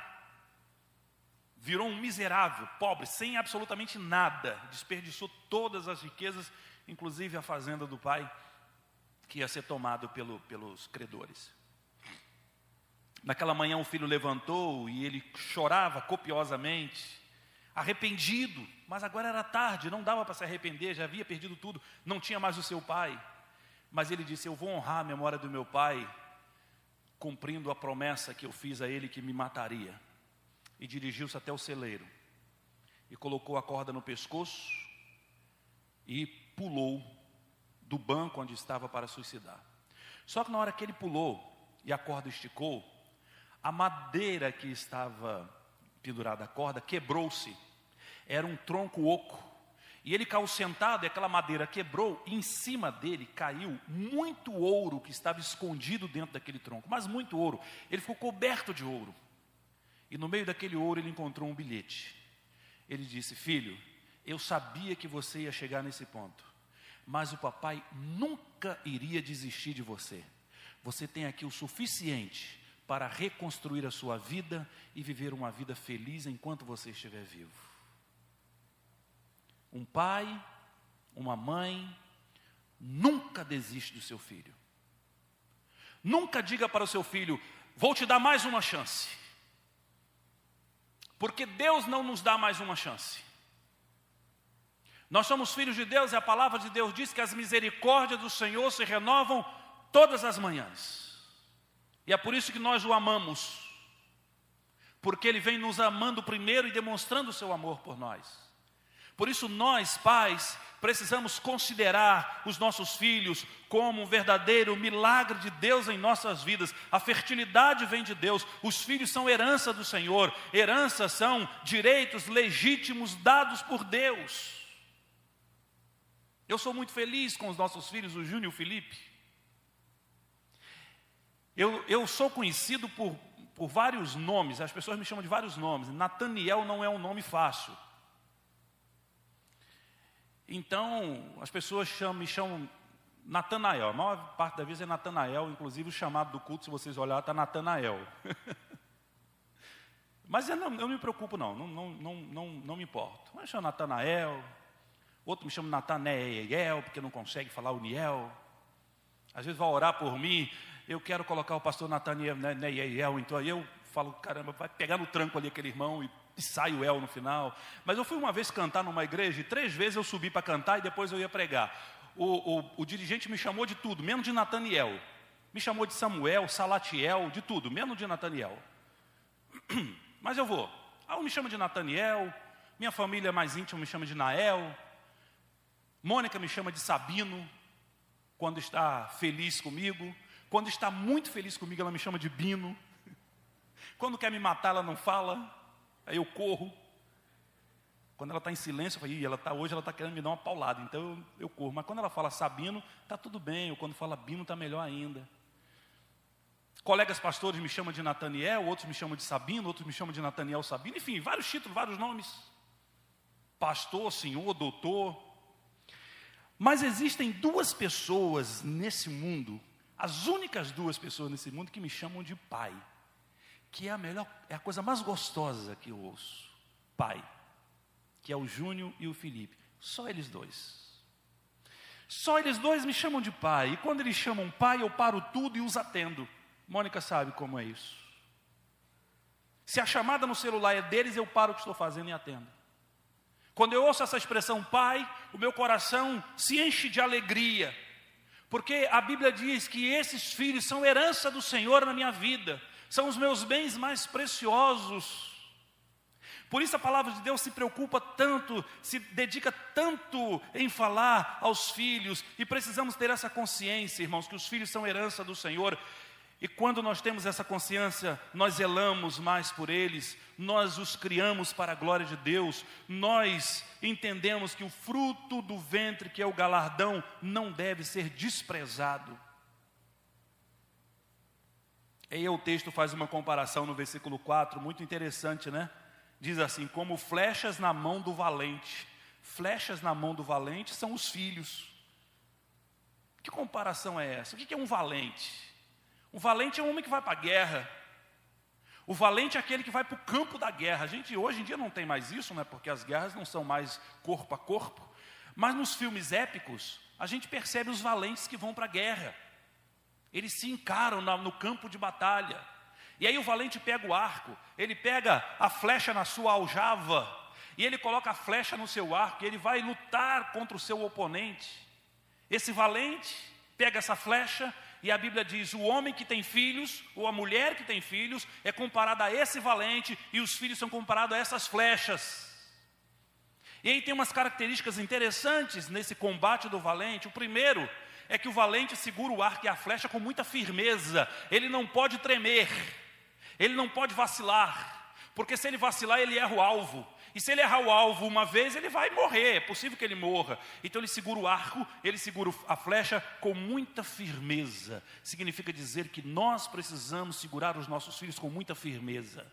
Virou um miserável, pobre, sem absolutamente nada. Desperdiçou todas as riquezas, inclusive a fazenda do pai, que ia ser tomado pelo, pelos credores. Naquela manhã o filho levantou e ele chorava copiosamente arrependido, mas agora era tarde, não dava para se arrepender, já havia perdido tudo, não tinha mais o seu pai. Mas ele disse: Eu vou honrar a memória do meu pai, cumprindo a promessa que eu fiz a ele que me mataria. E dirigiu-se até o celeiro, e colocou a corda no pescoço, e pulou do banco onde estava para suicidar. Só que na hora que ele pulou e a corda esticou, a madeira que estava pendurada à corda quebrou-se. Era um tronco oco. E ele caiu sentado, e aquela madeira quebrou, e em cima dele caiu muito ouro que estava escondido dentro daquele tronco, mas muito ouro. Ele ficou coberto de ouro. E no meio daquele ouro ele encontrou um bilhete. Ele disse: Filho, eu sabia que você ia chegar nesse ponto, mas o papai nunca iria desistir de você. Você tem aqui o suficiente para reconstruir a sua vida e viver uma vida feliz enquanto você estiver vivo. Um pai, uma mãe, nunca desiste do seu filho. Nunca diga para o seu filho: vou te dar mais uma chance. Porque Deus não nos dá mais uma chance. Nós somos filhos de Deus e a palavra de Deus diz que as misericórdias do Senhor se renovam todas as manhãs. E é por isso que nós o amamos. Porque Ele vem nos amando primeiro e demonstrando o seu amor por nós. Por isso, nós, pais, precisamos considerar os nossos filhos como um verdadeiro milagre de Deus em nossas vidas. A fertilidade vem de Deus, os filhos são herança do Senhor, heranças são direitos legítimos dados por Deus. Eu sou muito feliz com os nossos filhos, o Júnior e o Felipe. Eu, eu sou conhecido por, por vários nomes, as pessoas me chamam de vários nomes. Nataniel não é um nome fácil. Então, as pessoas chamam, me chamam Natanael. A maior parte da vez é Natanael, inclusive o chamado do culto, se vocês olharem, está Natanael. Mas eu não, eu me preocupo, não, não, não, não, não, não me importo. Um chama Natanael, outro me chama Natanael, porque não consegue falar o Niel. Às vezes vai orar por mim, eu quero colocar o pastor Natanael, Neiel, então aí eu falo, caramba, vai pegar no tranco ali aquele irmão e e sai o El no final. Mas eu fui uma vez cantar numa igreja e três vezes eu subi para cantar e depois eu ia pregar. O, o, o, dirigente me chamou de tudo, menos de Nataniel. Me chamou de Samuel, Salatiel, de tudo, menos de Nataniel. Mas eu vou. Ah, me chama de Nataniel, minha família mais íntima me chama de Nael, Mônica me chama de Sabino, quando está feliz comigo. Quando está muito feliz comigo, ela me chama de Bino. Quando quer me matar, ela não fala. Aí eu corro. Quando ela está em silêncio, eu falo, ela tá, hoje ela está querendo me dar uma paulada, então eu, eu corro. Mas quando ela fala Sabino, está tudo bem. Ou quando fala Bino, está melhor ainda. Colegas pastores me chamam de Nataniel, outros me chamam de Sabino, outros me chamam de Nataniel Sabino, enfim, vários títulos, vários nomes. Pastor, senhor, doutor. Mas existem duas pessoas nesse mundo, as únicas duas pessoas nesse mundo que me chamam de pai que é a melhor, é a coisa mais gostosa que eu ouço. Pai, que é o Júnior e o Felipe. Só eles dois. Só eles dois me chamam de pai. E quando eles chamam pai, eu paro tudo e os atendo. Mônica sabe como é isso. Se a chamada no celular é deles, eu paro o que estou fazendo e atendo. Quando eu ouço essa expressão pai, o meu coração se enche de alegria. Porque a Bíblia diz que esses filhos são herança do Senhor na minha vida são os meus bens mais preciosos. Por isso a palavra de Deus se preocupa tanto, se dedica tanto em falar aos filhos, e precisamos ter essa consciência, irmãos, que os filhos são herança do Senhor. E quando nós temos essa consciência, nós zelamos mais por eles, nós os criamos para a glória de Deus, nós entendemos que o fruto do ventre, que é o galardão, não deve ser desprezado. E aí o texto faz uma comparação no versículo 4, muito interessante, né? Diz assim: como flechas na mão do valente. Flechas na mão do valente são os filhos. Que comparação é essa? O que é um valente? Um valente é um homem que vai para a guerra. O valente é aquele que vai para o campo da guerra. A gente hoje em dia não tem mais isso, né? Porque as guerras não são mais corpo a corpo. Mas nos filmes épicos, a gente percebe os valentes que vão para a guerra. Eles se encaram no campo de batalha. E aí o valente pega o arco, ele pega a flecha na sua aljava, e ele coloca a flecha no seu arco, e ele vai lutar contra o seu oponente. Esse valente pega essa flecha, e a Bíblia diz: o homem que tem filhos, ou a mulher que tem filhos, é comparada a esse valente, e os filhos são comparados a essas flechas. E aí tem umas características interessantes nesse combate do valente. O primeiro é que o valente segura o arco e a flecha com muita firmeza, ele não pode tremer, ele não pode vacilar, porque se ele vacilar, ele erra o alvo. E se ele errar o alvo uma vez, ele vai morrer, é possível que ele morra. Então ele segura o arco, ele segura a flecha com muita firmeza. Significa dizer que nós precisamos segurar os nossos filhos com muita firmeza.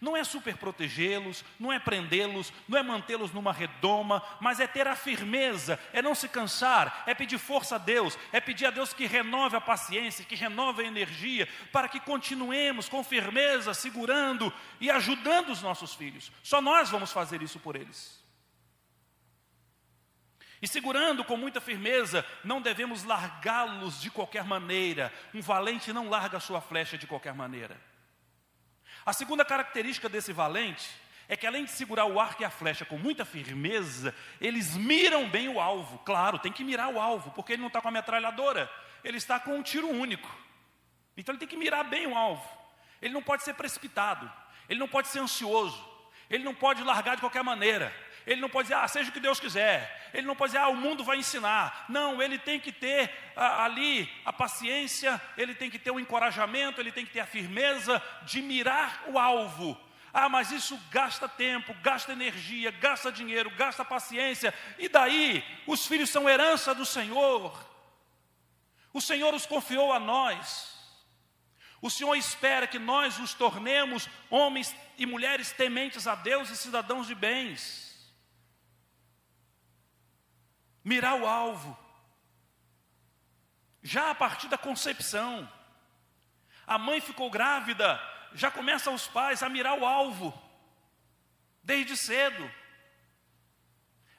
Não é super protegê-los, não é prendê-los, não é mantê-los numa redoma, mas é ter a firmeza, é não se cansar, é pedir força a Deus, é pedir a Deus que renove a paciência, que renove a energia, para que continuemos com firmeza, segurando e ajudando os nossos filhos. Só nós vamos fazer isso por eles. E segurando com muita firmeza, não devemos largá-los de qualquer maneira. Um valente não larga a sua flecha de qualquer maneira. A segunda característica desse valente é que além de segurar o arco e a flecha com muita firmeza, eles miram bem o alvo. Claro, tem que mirar o alvo, porque ele não está com a metralhadora, ele está com um tiro único. Então ele tem que mirar bem o alvo. Ele não pode ser precipitado, ele não pode ser ansioso, ele não pode largar de qualquer maneira. Ele não pode dizer, ah, seja o que Deus quiser. Ele não pode dizer, ah, o mundo vai ensinar. Não, ele tem que ter ali a paciência, ele tem que ter o encorajamento, ele tem que ter a firmeza de mirar o alvo. Ah, mas isso gasta tempo, gasta energia, gasta dinheiro, gasta paciência. E daí? Os filhos são herança do Senhor. O Senhor os confiou a nós. O Senhor espera que nós os tornemos homens e mulheres tementes a Deus e cidadãos de bens mirar o alvo. Já a partir da concepção, a mãe ficou grávida, já começam os pais a mirar o alvo, desde cedo.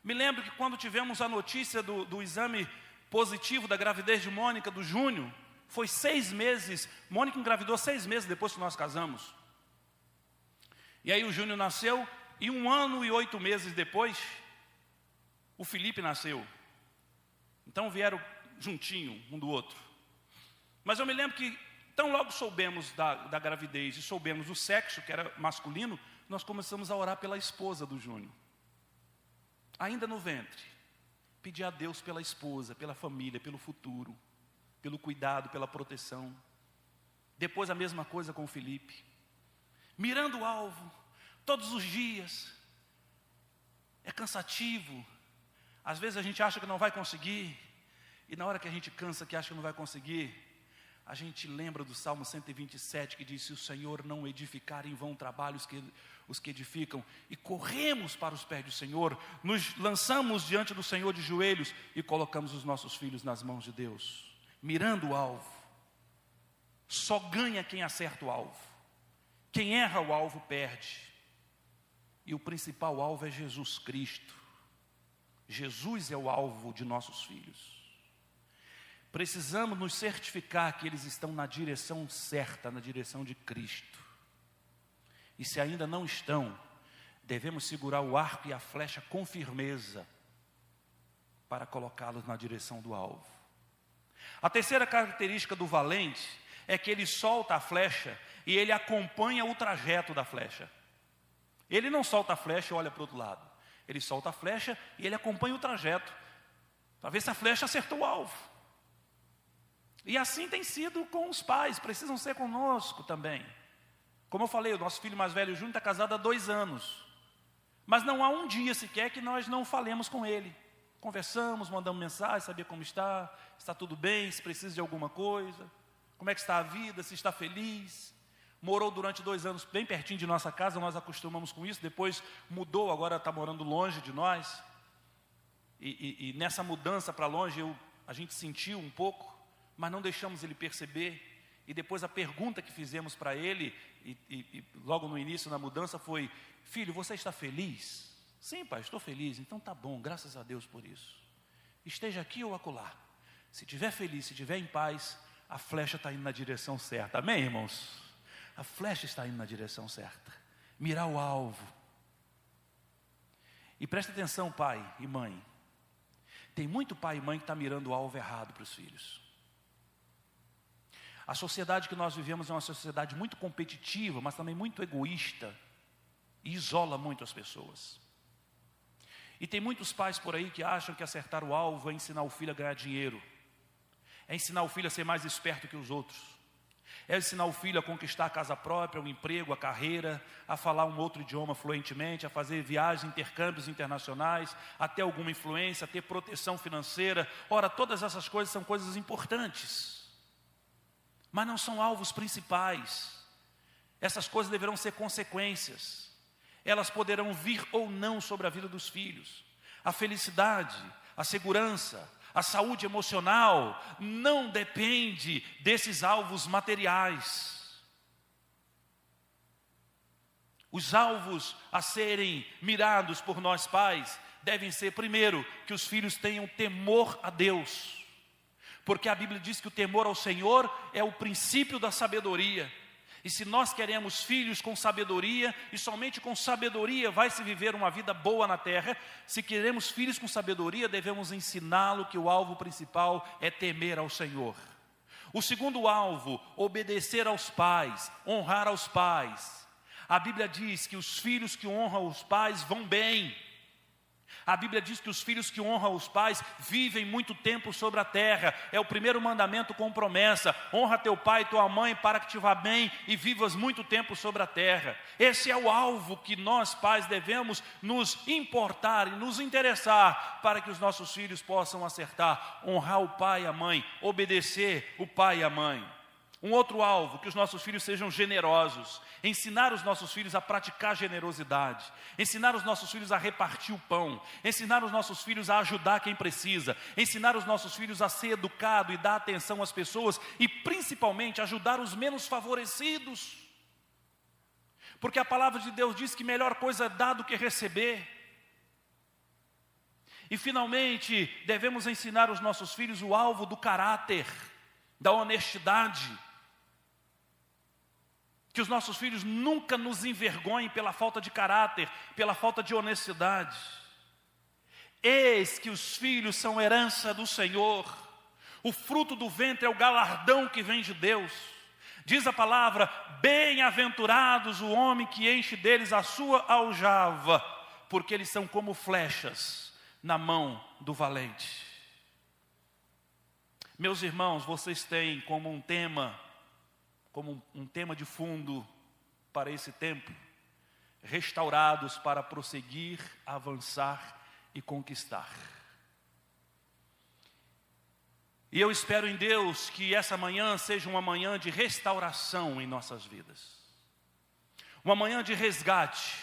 Me lembro que quando tivemos a notícia do, do exame positivo da gravidez de Mônica, do Júnior, foi seis meses, Mônica engravidou seis meses depois que nós casamos. E aí o Júnior nasceu, e um ano e oito meses depois, o Felipe nasceu. Então vieram juntinho um do outro. Mas eu me lembro que, tão logo soubemos da, da gravidez e soubemos o sexo, que era masculino, nós começamos a orar pela esposa do Júnior. Ainda no ventre. Pedir a Deus pela esposa, pela família, pelo futuro, pelo cuidado, pela proteção. Depois a mesma coisa com o Felipe. Mirando o alvo, todos os dias. É cansativo, às vezes a gente acha que não vai conseguir, e na hora que a gente cansa que acha que não vai conseguir, a gente lembra do Salmo 127 que diz: Se o Senhor não edificar, em vão trabalho os que, os que edificam, e corremos para os pés do Senhor, nos lançamos diante do Senhor de joelhos e colocamos os nossos filhos nas mãos de Deus, mirando o alvo. Só ganha quem acerta o alvo, quem erra o alvo perde, e o principal alvo é Jesus Cristo. Jesus é o alvo de nossos filhos. Precisamos nos certificar que eles estão na direção certa, na direção de Cristo. E se ainda não estão, devemos segurar o arco e a flecha com firmeza para colocá-los na direção do alvo. A terceira característica do valente é que ele solta a flecha e ele acompanha o trajeto da flecha. Ele não solta a flecha e olha para o outro lado. Ele solta a flecha e ele acompanha o trajeto, para ver se a flecha acertou o alvo. E assim tem sido com os pais, precisam ser conosco também. Como eu falei, o nosso filho mais velho, Júnior, está casado há dois anos. Mas não há um dia sequer que nós não falemos com ele. Conversamos, mandamos mensagem, saber como está, está tudo bem, se precisa de alguma coisa, como é que está a vida, se está feliz morou durante dois anos bem pertinho de nossa casa, nós acostumamos com isso, depois mudou, agora está morando longe de nós. E, e, e nessa mudança para longe eu, a gente sentiu um pouco, mas não deixamos ele perceber. E depois a pergunta que fizemos para ele, e, e logo no início na mudança, foi: Filho, você está feliz? Sim, pai, estou feliz. Então tá bom, graças a Deus por isso. Esteja aqui ou acolá. Se estiver feliz, se estiver em paz, a flecha está indo na direção certa. Amém, irmãos? A flecha está indo na direção certa. Mirar o alvo. E presta atenção, pai e mãe. Tem muito pai e mãe que está mirando o alvo errado para os filhos. A sociedade que nós vivemos é uma sociedade muito competitiva, mas também muito egoísta e isola muito as pessoas. E tem muitos pais por aí que acham que acertar o alvo é ensinar o filho a ganhar dinheiro, é ensinar o filho a ser mais esperto que os outros, É ensinar o filho a conquistar a casa própria, o emprego, a carreira, a falar um outro idioma fluentemente, a fazer viagens, intercâmbios internacionais, a ter alguma influência, ter proteção financeira. Ora, todas essas coisas são coisas importantes, mas não são alvos principais. Essas coisas deverão ser consequências. Elas poderão vir ou não sobre a vida dos filhos. A felicidade, a segurança, a saúde emocional não depende desses alvos materiais. Os alvos a serem mirados por nós pais devem ser, primeiro, que os filhos tenham temor a Deus, porque a Bíblia diz que o temor ao Senhor é o princípio da sabedoria. E se nós queremos filhos com sabedoria, e somente com sabedoria vai se viver uma vida boa na terra, se queremos filhos com sabedoria, devemos ensiná-lo que o alvo principal é temer ao Senhor. O segundo alvo, obedecer aos pais, honrar aos pais. A Bíblia diz que os filhos que honram os pais vão bem. A Bíblia diz que os filhos que honram os pais vivem muito tempo sobre a terra. É o primeiro mandamento com promessa: honra teu pai e tua mãe para que te vá bem e vivas muito tempo sobre a terra. Esse é o alvo que nós pais devemos nos importar e nos interessar para que os nossos filhos possam acertar, honrar o pai e a mãe, obedecer o pai e a mãe. Um outro alvo, que os nossos filhos sejam generosos, ensinar os nossos filhos a praticar generosidade, ensinar os nossos filhos a repartir o pão, ensinar os nossos filhos a ajudar quem precisa, ensinar os nossos filhos a ser educado e dar atenção às pessoas e principalmente ajudar os menos favorecidos. Porque a palavra de Deus diz que melhor coisa é dar do que receber. E finalmente, devemos ensinar os nossos filhos o alvo do caráter, da honestidade que os nossos filhos nunca nos envergonhem pela falta de caráter, pela falta de honestidade. Eis que os filhos são herança do Senhor, o fruto do ventre é o galardão que vem de Deus. Diz a palavra: bem-aventurados o homem que enche deles a sua aljava, porque eles são como flechas na mão do valente. Meus irmãos, vocês têm como um tema como um tema de fundo para esse tempo, restaurados para prosseguir, avançar e conquistar. E eu espero em Deus que essa manhã seja uma manhã de restauração em nossas vidas, uma manhã de resgate,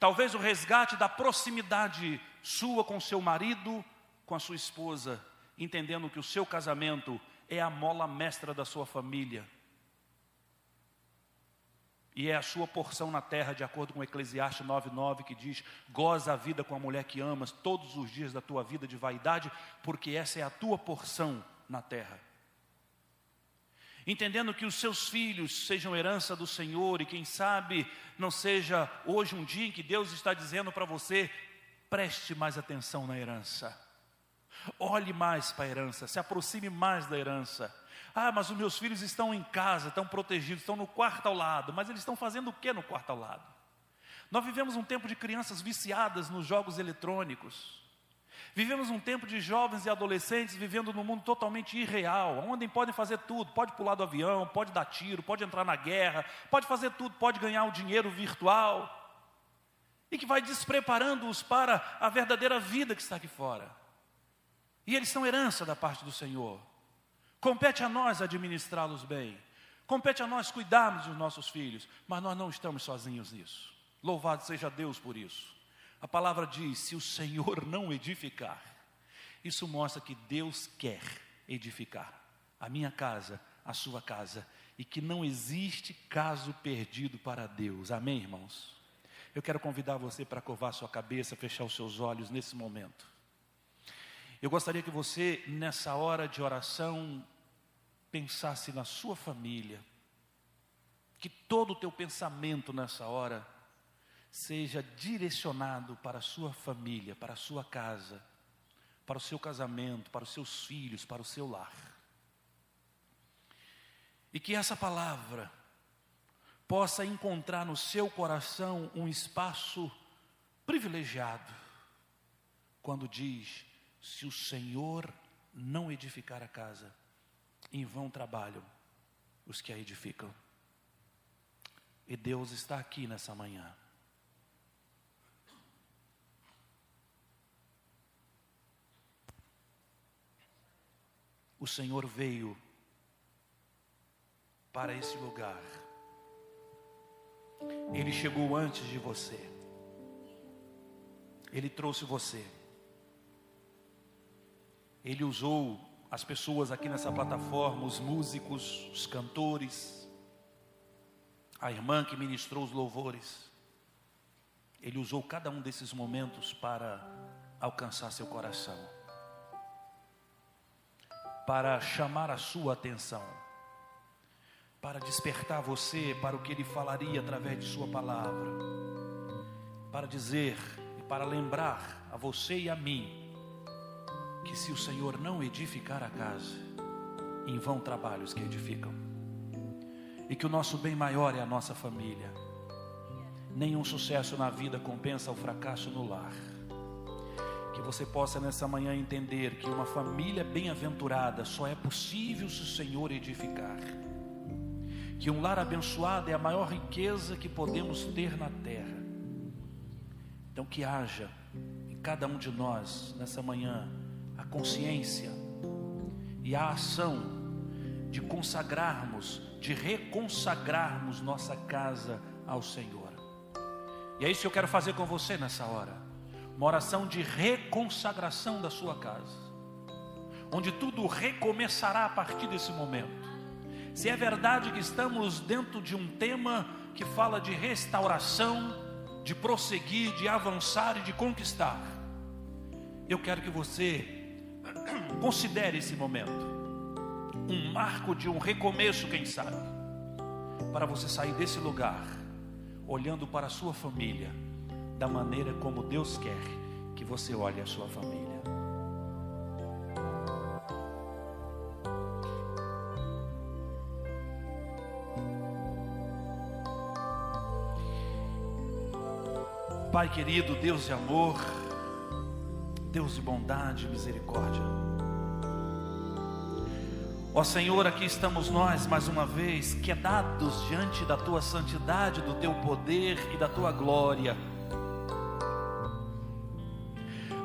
talvez o resgate da proximidade sua com seu marido, com a sua esposa, entendendo que o seu casamento é a mola mestra da sua família e é a sua porção na terra, de acordo com Eclesiastes 9,9, que diz: goza a vida com a mulher que amas todos os dias da tua vida de vaidade, porque essa é a tua porção na terra. Entendendo que os seus filhos sejam herança do Senhor, e quem sabe não seja hoje um dia em que Deus está dizendo para você: preste mais atenção na herança, olhe mais para a herança, se aproxime mais da herança ah, mas os meus filhos estão em casa, estão protegidos, estão no quarto ao lado. Mas eles estão fazendo o que no quarto ao lado? Nós vivemos um tempo de crianças viciadas nos jogos eletrônicos. Vivemos um tempo de jovens e adolescentes vivendo num mundo totalmente irreal, onde podem fazer tudo, pode pular do avião, pode dar tiro, pode entrar na guerra, pode fazer tudo, pode ganhar o dinheiro virtual. E que vai despreparando-os para a verdadeira vida que está aqui fora. E eles são herança da parte do Senhor. Compete a nós administrá-los bem. Compete a nós cuidarmos dos nossos filhos, mas nós não estamos sozinhos nisso. Louvado seja Deus por isso. A palavra diz: se o Senhor não edificar, isso mostra que Deus quer edificar a minha casa, a sua casa, e que não existe caso perdido para Deus. Amém, irmãos? Eu quero convidar você para curvar sua cabeça, fechar os seus olhos nesse momento. Eu gostaria que você, nessa hora de oração, pensasse na sua família, que todo o teu pensamento nessa hora seja direcionado para a sua família, para a sua casa, para o seu casamento, para os seus filhos, para o seu lar. E que essa palavra possa encontrar no seu coração um espaço privilegiado, quando diz: se o Senhor não edificar a casa, em vão trabalham os que a edificam. E Deus está aqui nessa manhã. O Senhor veio para esse lugar. Ele chegou antes de você. Ele trouxe você. Ele usou as pessoas aqui nessa plataforma, os músicos, os cantores, a irmã que ministrou os louvores. Ele usou cada um desses momentos para alcançar seu coração, para chamar a sua atenção, para despertar você para o que ele falaria através de sua palavra, para dizer e para lembrar a você e a mim que se o Senhor não edificar a casa, em vão trabalhos que edificam. E que o nosso bem maior é a nossa família. Nenhum sucesso na vida compensa o fracasso no lar. Que você possa nessa manhã entender que uma família bem-aventurada só é possível se o Senhor edificar. Que um lar abençoado é a maior riqueza que podemos ter na terra. Então que haja em cada um de nós nessa manhã consciência e a ação de consagrarmos, de reconsagrarmos nossa casa ao Senhor. E é isso que eu quero fazer com você nessa hora. Uma oração de reconsagração da sua casa, onde tudo recomeçará a partir desse momento. Se é verdade que estamos dentro de um tema que fala de restauração, de prosseguir, de avançar e de conquistar, eu quero que você Considere esse momento um marco de um recomeço, quem sabe, para você sair desse lugar olhando para a sua família da maneira como Deus quer que você olhe a sua família. Pai querido, Deus de amor, Deus de bondade e misericórdia. Ó Senhor, aqui estamos nós mais uma vez, quedados diante da tua santidade, do teu poder e da tua glória.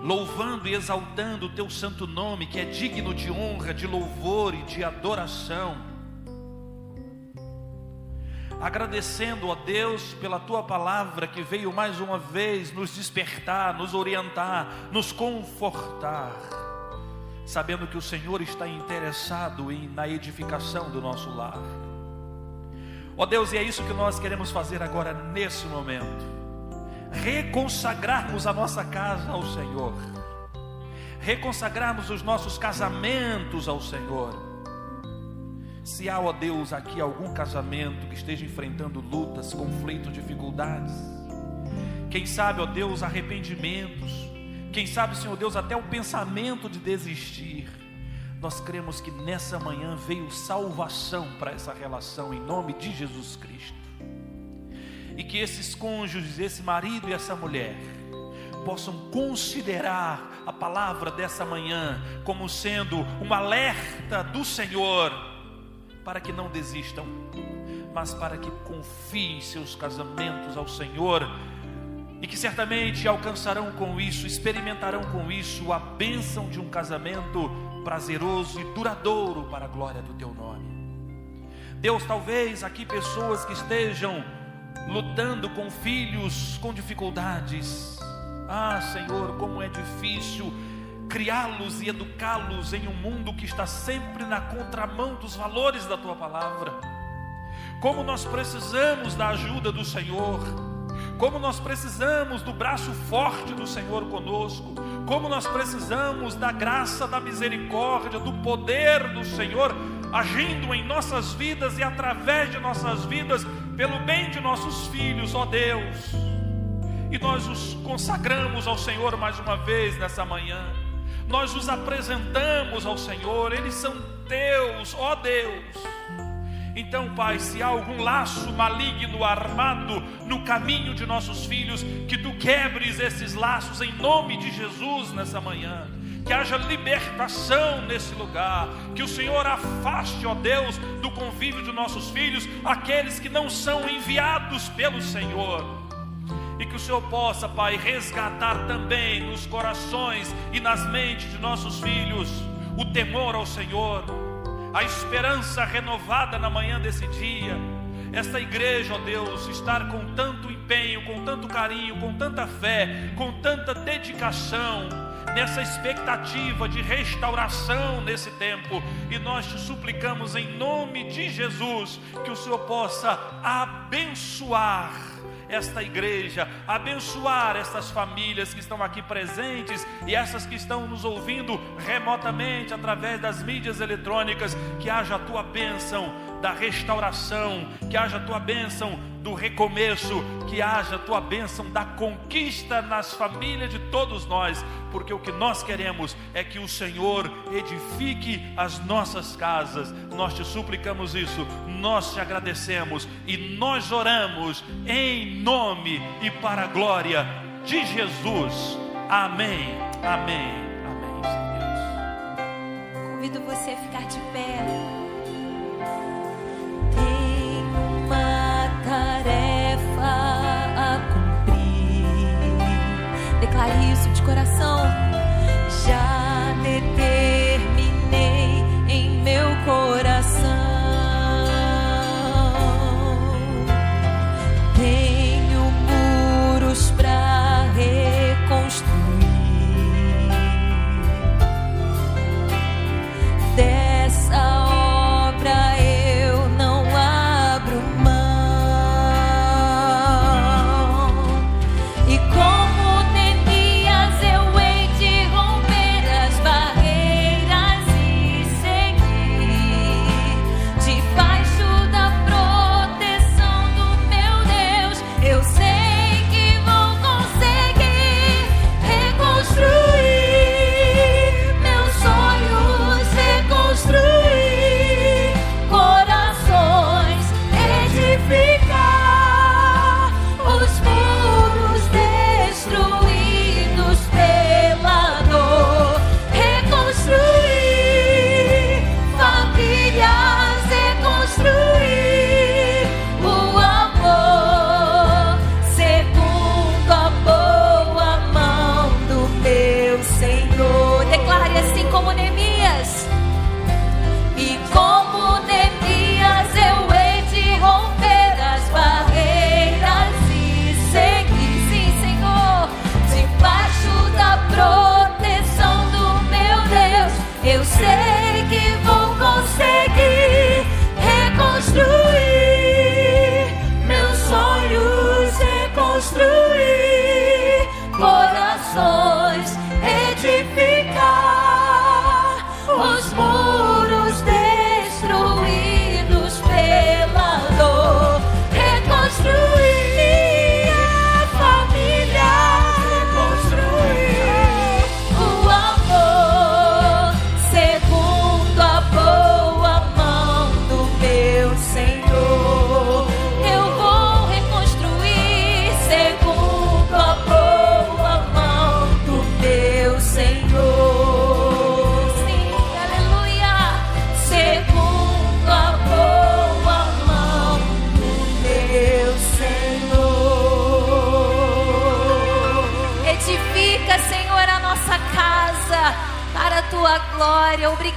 Louvando e exaltando o teu santo nome, que é digno de honra, de louvor e de adoração agradecendo a Deus pela tua palavra que veio mais uma vez nos despertar, nos orientar, nos confortar, sabendo que o Senhor está interessado em, na edificação do nosso lar. Ó Deus, e é isso que nós queremos fazer agora nesse momento. Reconsagrarmos a nossa casa ao Senhor. Reconsagrarmos os nossos casamentos ao Senhor se há, ó Deus, aqui algum casamento que esteja enfrentando lutas, conflitos, dificuldades, quem sabe, ó Deus, arrependimentos, quem sabe, Senhor Deus, até o pensamento de desistir, nós cremos que nessa manhã veio salvação para essa relação, em nome de Jesus Cristo, e que esses cônjuges, esse marido e essa mulher, possam considerar a palavra dessa manhã como sendo um alerta do Senhor para que não desistam, mas para que confiem seus casamentos ao Senhor e que certamente alcançarão com isso, experimentarão com isso a bênção de um casamento prazeroso e duradouro para a glória do teu nome. Deus, talvez aqui pessoas que estejam lutando com filhos com dificuldades. Ah, Senhor, como é difícil criá-los e educá-los em um mundo que está sempre na contramão dos valores da tua palavra. Como nós precisamos da ajuda do Senhor, como nós precisamos do braço forte do Senhor conosco, como nós precisamos da graça, da misericórdia, do poder do Senhor agindo em nossas vidas e através de nossas vidas, pelo bem de nossos filhos, ó Deus. E nós os consagramos ao Senhor mais uma vez nessa manhã nós os apresentamos ao Senhor, eles são teus, ó Deus. Então, Pai, se há algum laço maligno armado no caminho de nossos filhos, que tu quebres esses laços em nome de Jesus nessa manhã. que haja libertação nesse lugar, que o Senhor afaste, ó Deus, do convívio de nossos filhos aqueles que não são enviados pelo Senhor. E que o Senhor possa, Pai, resgatar também nos corações e nas mentes de nossos filhos o temor ao Senhor, a esperança renovada na manhã desse dia. Esta igreja, ó Deus, estar com tanto empenho, com tanto carinho, com tanta fé, com tanta dedicação, nessa expectativa de restauração nesse tempo. E nós te suplicamos em nome de Jesus que o Senhor possa abençoar esta igreja, abençoar estas famílias que estão aqui presentes e essas que estão nos ouvindo remotamente através das mídias eletrônicas, que haja a tua bênção da restauração, que haja tua bênção do recomeço, que haja tua bênção da conquista nas famílias de todos nós, porque o que nós queremos é que o Senhor edifique as nossas casas. Nós te suplicamos isso, nós te agradecemos e nós oramos em nome e para a glória de Jesus. Amém. Amém. Amém. Convido você a ficar de pé. Declare isso de coração.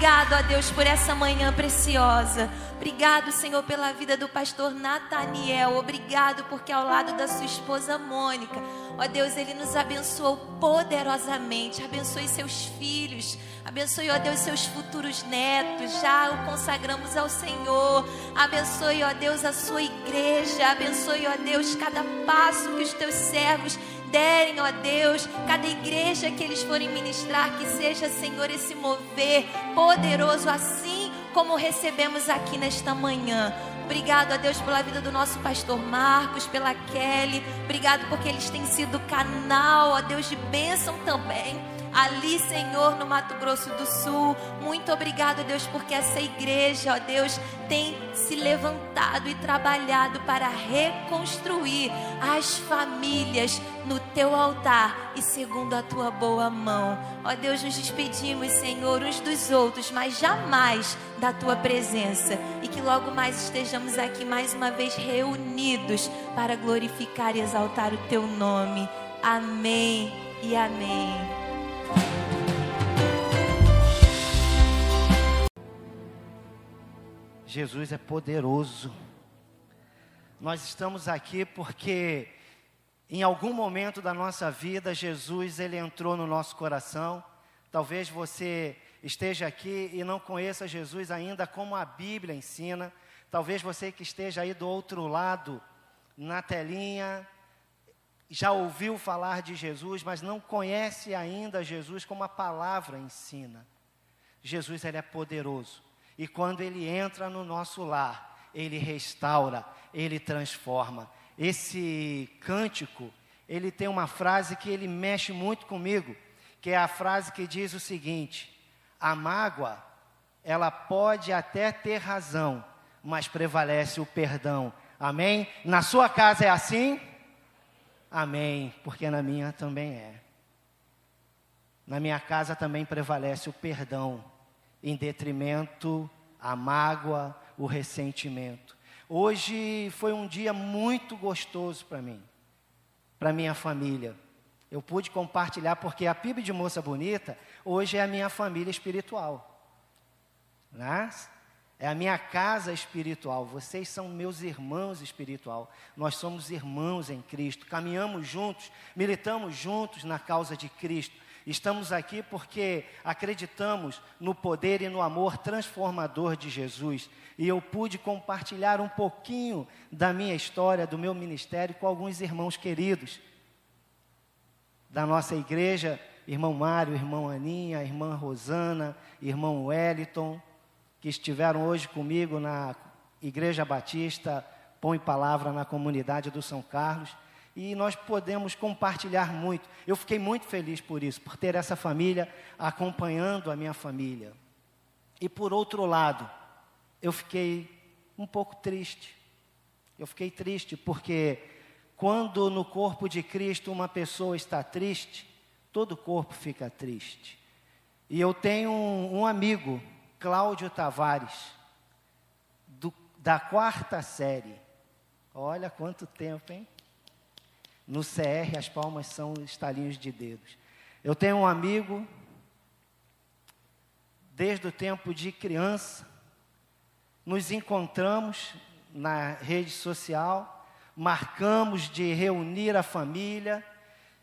Obrigado a Deus por essa manhã preciosa. Obrigado, Senhor, pela vida do pastor Nataniel. Obrigado porque ao lado da sua esposa Mônica, ó Deus, ele nos abençoou poderosamente. Abençoe seus filhos. Abençoe, ó Deus, seus futuros netos. Já o consagramos ao Senhor. Abençoe, ó Deus, a sua igreja. Abençoe, ó Deus, cada passo que os teus servos derem, ó Deus, cada igreja que eles forem ministrar, que seja, Senhor, esse mover poderoso, assim como recebemos aqui nesta manhã. Obrigado a Deus pela vida do nosso pastor Marcos, pela Kelly. Obrigado porque eles têm sido canal, ó Deus, de bênção também ali, Senhor, no Mato Grosso do Sul. Muito obrigado, Deus, porque essa igreja, ó Deus, tem se levantado e trabalhado para reconstruir as famílias no teu altar e segundo a tua boa mão. Ó Deus, nos despedimos, Senhor, uns dos outros, mas jamais da tua presença. E que logo mais estejamos aqui mais uma vez reunidos para glorificar e exaltar o teu nome. Amém e amém. Jesus é poderoso. Nós estamos aqui porque em algum momento da nossa vida Jesus ele entrou no nosso coração. Talvez você esteja aqui e não conheça Jesus ainda como a Bíblia ensina. Talvez você que esteja aí do outro lado na telinha já ouviu falar de Jesus, mas não conhece ainda Jesus como a palavra ensina. Jesus ele é poderoso. E quando ele entra no nosso lar, ele restaura, ele transforma. Esse cântico, ele tem uma frase que ele mexe muito comigo, que é a frase que diz o seguinte: a mágoa, ela pode até ter razão, mas prevalece o perdão. Amém? Na sua casa é assim? Amém, porque na minha também é. Na minha casa também prevalece o perdão em detrimento a mágoa, o ressentimento. Hoje foi um dia muito gostoso para mim, para minha família. Eu pude compartilhar porque a PIB de Moça Bonita hoje é a minha família espiritual. Né? É a minha casa espiritual. Vocês são meus irmãos espiritual. Nós somos irmãos em Cristo. Caminhamos juntos, militamos juntos na causa de Cristo. Estamos aqui porque acreditamos no poder e no amor transformador de Jesus. E eu pude compartilhar um pouquinho da minha história, do meu ministério, com alguns irmãos queridos da nossa igreja, irmão Mário, irmão Aninha, irmã Rosana, irmão Wellington, que estiveram hoje comigo na Igreja Batista Pão e Palavra na comunidade do São Carlos e nós podemos compartilhar muito. Eu fiquei muito feliz por isso, por ter essa família acompanhando a minha família. E por outro lado, eu fiquei um pouco triste. Eu fiquei triste porque quando no corpo de Cristo uma pessoa está triste, todo o corpo fica triste. E eu tenho um, um amigo, Cláudio Tavares, do, da quarta série. Olha quanto tempo, hein? No CR, as palmas são estalinhos de dedos. Eu tenho um amigo, desde o tempo de criança, nos encontramos na rede social, marcamos de reunir a família,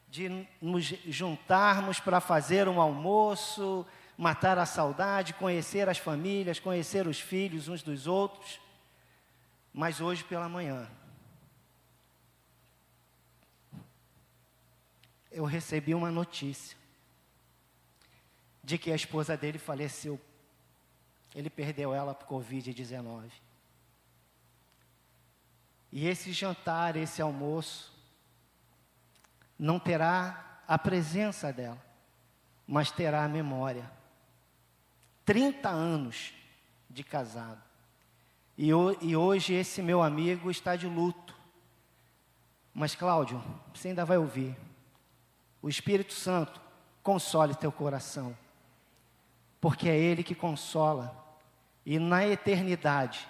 de nos juntarmos para fazer um almoço, matar a saudade, conhecer as famílias, conhecer os filhos uns dos outros. Mas hoje pela manhã, eu recebi uma notícia de que a esposa dele faleceu. Ele perdeu ela por Covid-19. E esse jantar, esse almoço, não terá a presença dela, mas terá a memória. 30 anos de casado. E, e hoje esse meu amigo está de luto. Mas, Cláudio, você ainda vai ouvir. O Espírito Santo console teu coração, porque é Ele que consola, e na eternidade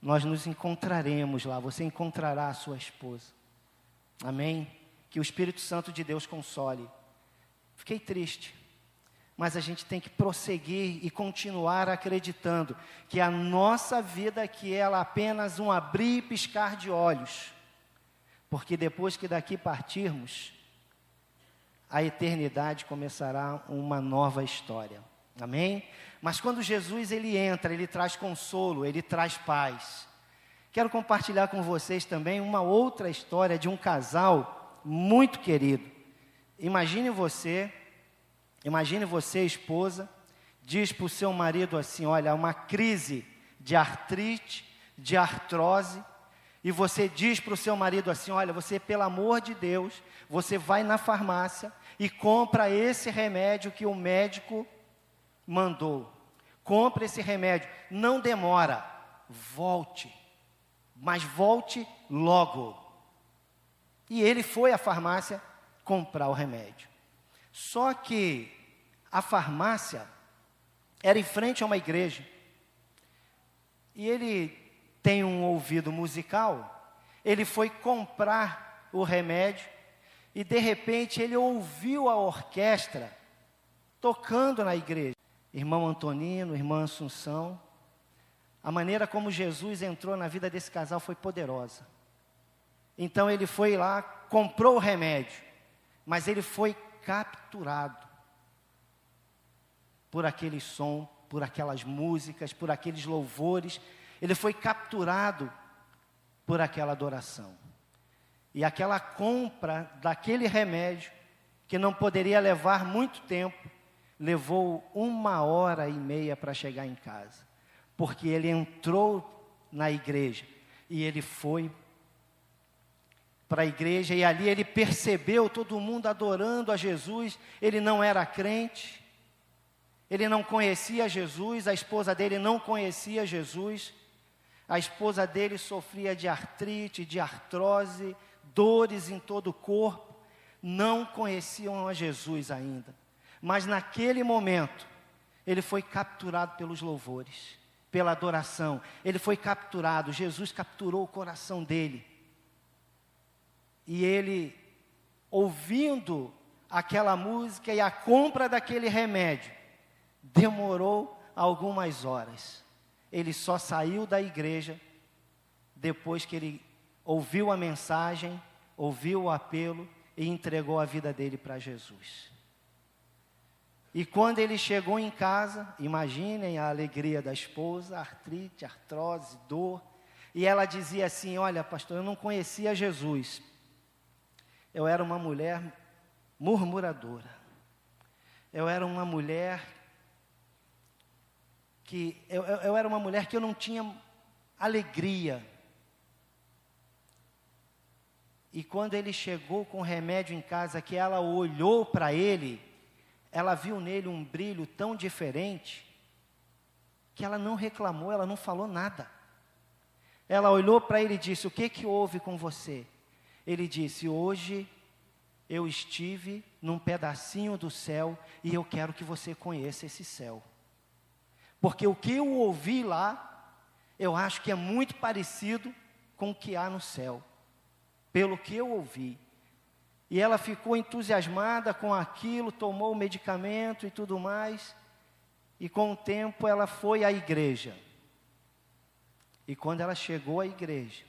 nós nos encontraremos lá, você encontrará a sua esposa. Amém? Que o Espírito Santo de Deus console. Fiquei triste, mas a gente tem que prosseguir e continuar acreditando que a nossa vida aqui ela é apenas um abrir e piscar de olhos, porque depois que daqui partirmos, a eternidade começará uma nova história. Amém? Mas quando Jesus ele entra, ele traz consolo, ele traz paz. Quero compartilhar com vocês também uma outra história de um casal muito querido. Imagine você, imagine você, esposa, diz para o seu marido assim: olha, uma crise de artrite, de artrose, e você diz para o seu marido assim: olha, você, pelo amor de Deus, você vai na farmácia e compra esse remédio que o médico mandou. Compre esse remédio, não demora, volte, mas volte logo. E ele foi à farmácia comprar o remédio. Só que a farmácia era em frente a uma igreja. E ele tem um ouvido musical, ele foi comprar o remédio e de repente ele ouviu a orquestra tocando na igreja. Irmão Antonino, irmã Assunção, a maneira como Jesus entrou na vida desse casal foi poderosa. Então ele foi lá, comprou o remédio, mas ele foi capturado por aquele som, por aquelas músicas, por aqueles louvores ele foi capturado por aquela adoração. E aquela compra daquele remédio, que não poderia levar muito tempo, levou uma hora e meia para chegar em casa. Porque ele entrou na igreja e ele foi para a igreja e ali ele percebeu todo mundo adorando a Jesus. Ele não era crente, ele não conhecia Jesus, a esposa dele não conhecia Jesus. A esposa dele sofria de artrite, de artrose, dores em todo o corpo. Não conheciam a Jesus ainda. Mas naquele momento, ele foi capturado pelos louvores, pela adoração. Ele foi capturado, Jesus capturou o coração dele. E ele, ouvindo aquela música e a compra daquele remédio, demorou algumas horas ele só saiu da igreja depois que ele ouviu a mensagem, ouviu o apelo e entregou a vida dele para Jesus. E quando ele chegou em casa, imaginem a alegria da esposa, artrite, artrose, dor, e ela dizia assim: Olha, pastor, eu não conhecia Jesus. Eu era uma mulher murmuradora. Eu era uma mulher que eu, eu, eu era uma mulher que eu não tinha alegria. E quando ele chegou com o remédio em casa, que ela olhou para ele, ela viu nele um brilho tão diferente, que ela não reclamou, ela não falou nada. Ela olhou para ele e disse: O que que houve com você? Ele disse: Hoje eu estive num pedacinho do céu e eu quero que você conheça esse céu. Porque o que eu ouvi lá, eu acho que é muito parecido com o que há no céu. Pelo que eu ouvi. E ela ficou entusiasmada com aquilo, tomou o medicamento e tudo mais. E com o tempo ela foi à igreja. E quando ela chegou à igreja,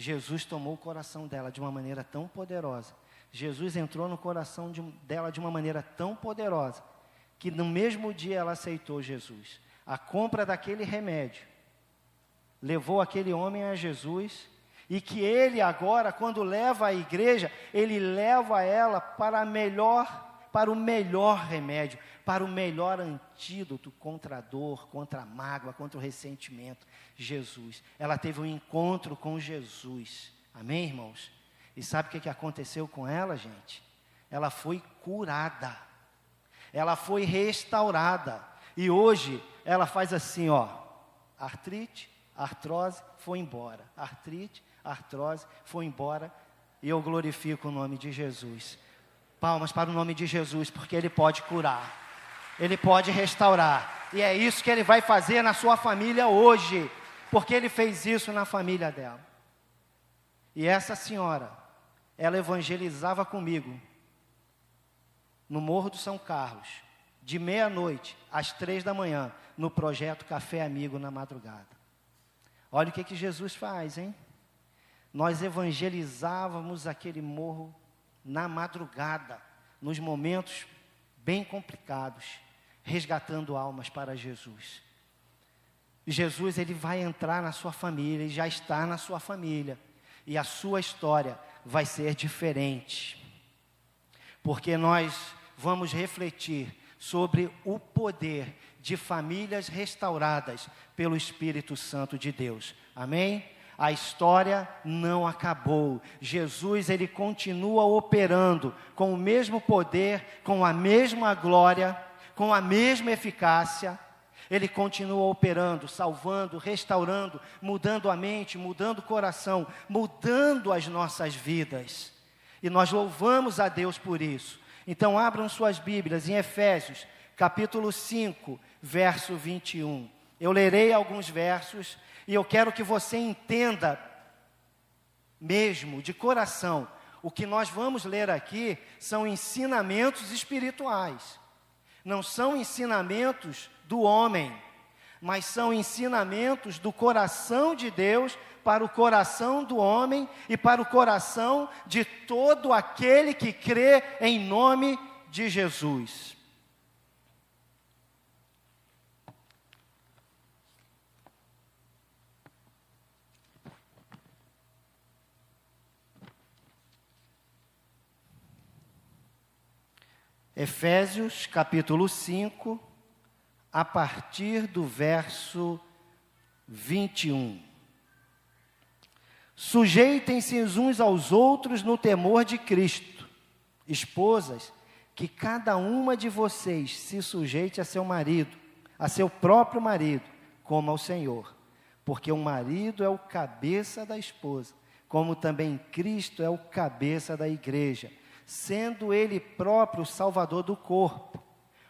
Jesus tomou o coração dela de uma maneira tão poderosa. Jesus entrou no coração de, dela de uma maneira tão poderosa que no mesmo dia ela aceitou Jesus. A compra daquele remédio levou aquele homem a Jesus e que ele agora, quando leva a igreja, ele leva ela para melhor, para o melhor remédio, para o melhor antídoto contra a dor, contra a mágoa, contra o ressentimento, Jesus. Ela teve um encontro com Jesus. Amém, irmãos? E sabe o que aconteceu com ela, gente? Ela foi curada ela foi restaurada. E hoje ela faz assim, ó, artrite, artrose, foi embora. Artrite, artrose, foi embora. E eu glorifico o nome de Jesus. Palmas para o nome de Jesus, porque Ele pode curar, Ele pode restaurar. E é isso que Ele vai fazer na sua família hoje, porque Ele fez isso na família dela. E essa senhora, ela evangelizava comigo no Morro do São Carlos, de meia-noite às três da manhã, no projeto Café Amigo na madrugada. Olha o que, que Jesus faz, hein? Nós evangelizávamos aquele morro na madrugada, nos momentos bem complicados, resgatando almas para Jesus. Jesus ele vai entrar na sua família, ele já está na sua família, e a sua história vai ser diferente. Porque nós vamos refletir sobre o poder de famílias restauradas pelo Espírito Santo de Deus. Amém? A história não acabou. Jesus ele continua operando com o mesmo poder, com a mesma glória, com a mesma eficácia. Ele continua operando, salvando, restaurando, mudando a mente, mudando o coração, mudando as nossas vidas. E nós louvamos a Deus por isso. Então abram suas Bíblias em Efésios, capítulo 5, verso 21. Eu lerei alguns versos e eu quero que você entenda mesmo, de coração, o que nós vamos ler aqui são ensinamentos espirituais. Não são ensinamentos do homem, mas são ensinamentos do coração de Deus para o coração do homem e para o coração de todo aquele que crê em nome de Jesus. Efésios capítulo 5, a partir do verso 21. Sujeitem-se uns aos outros no temor de Cristo. Esposas, que cada uma de vocês se sujeite a seu marido, a seu próprio marido, como ao Senhor. Porque o marido é o cabeça da esposa, como também Cristo é o cabeça da igreja sendo ele próprio o salvador do corpo.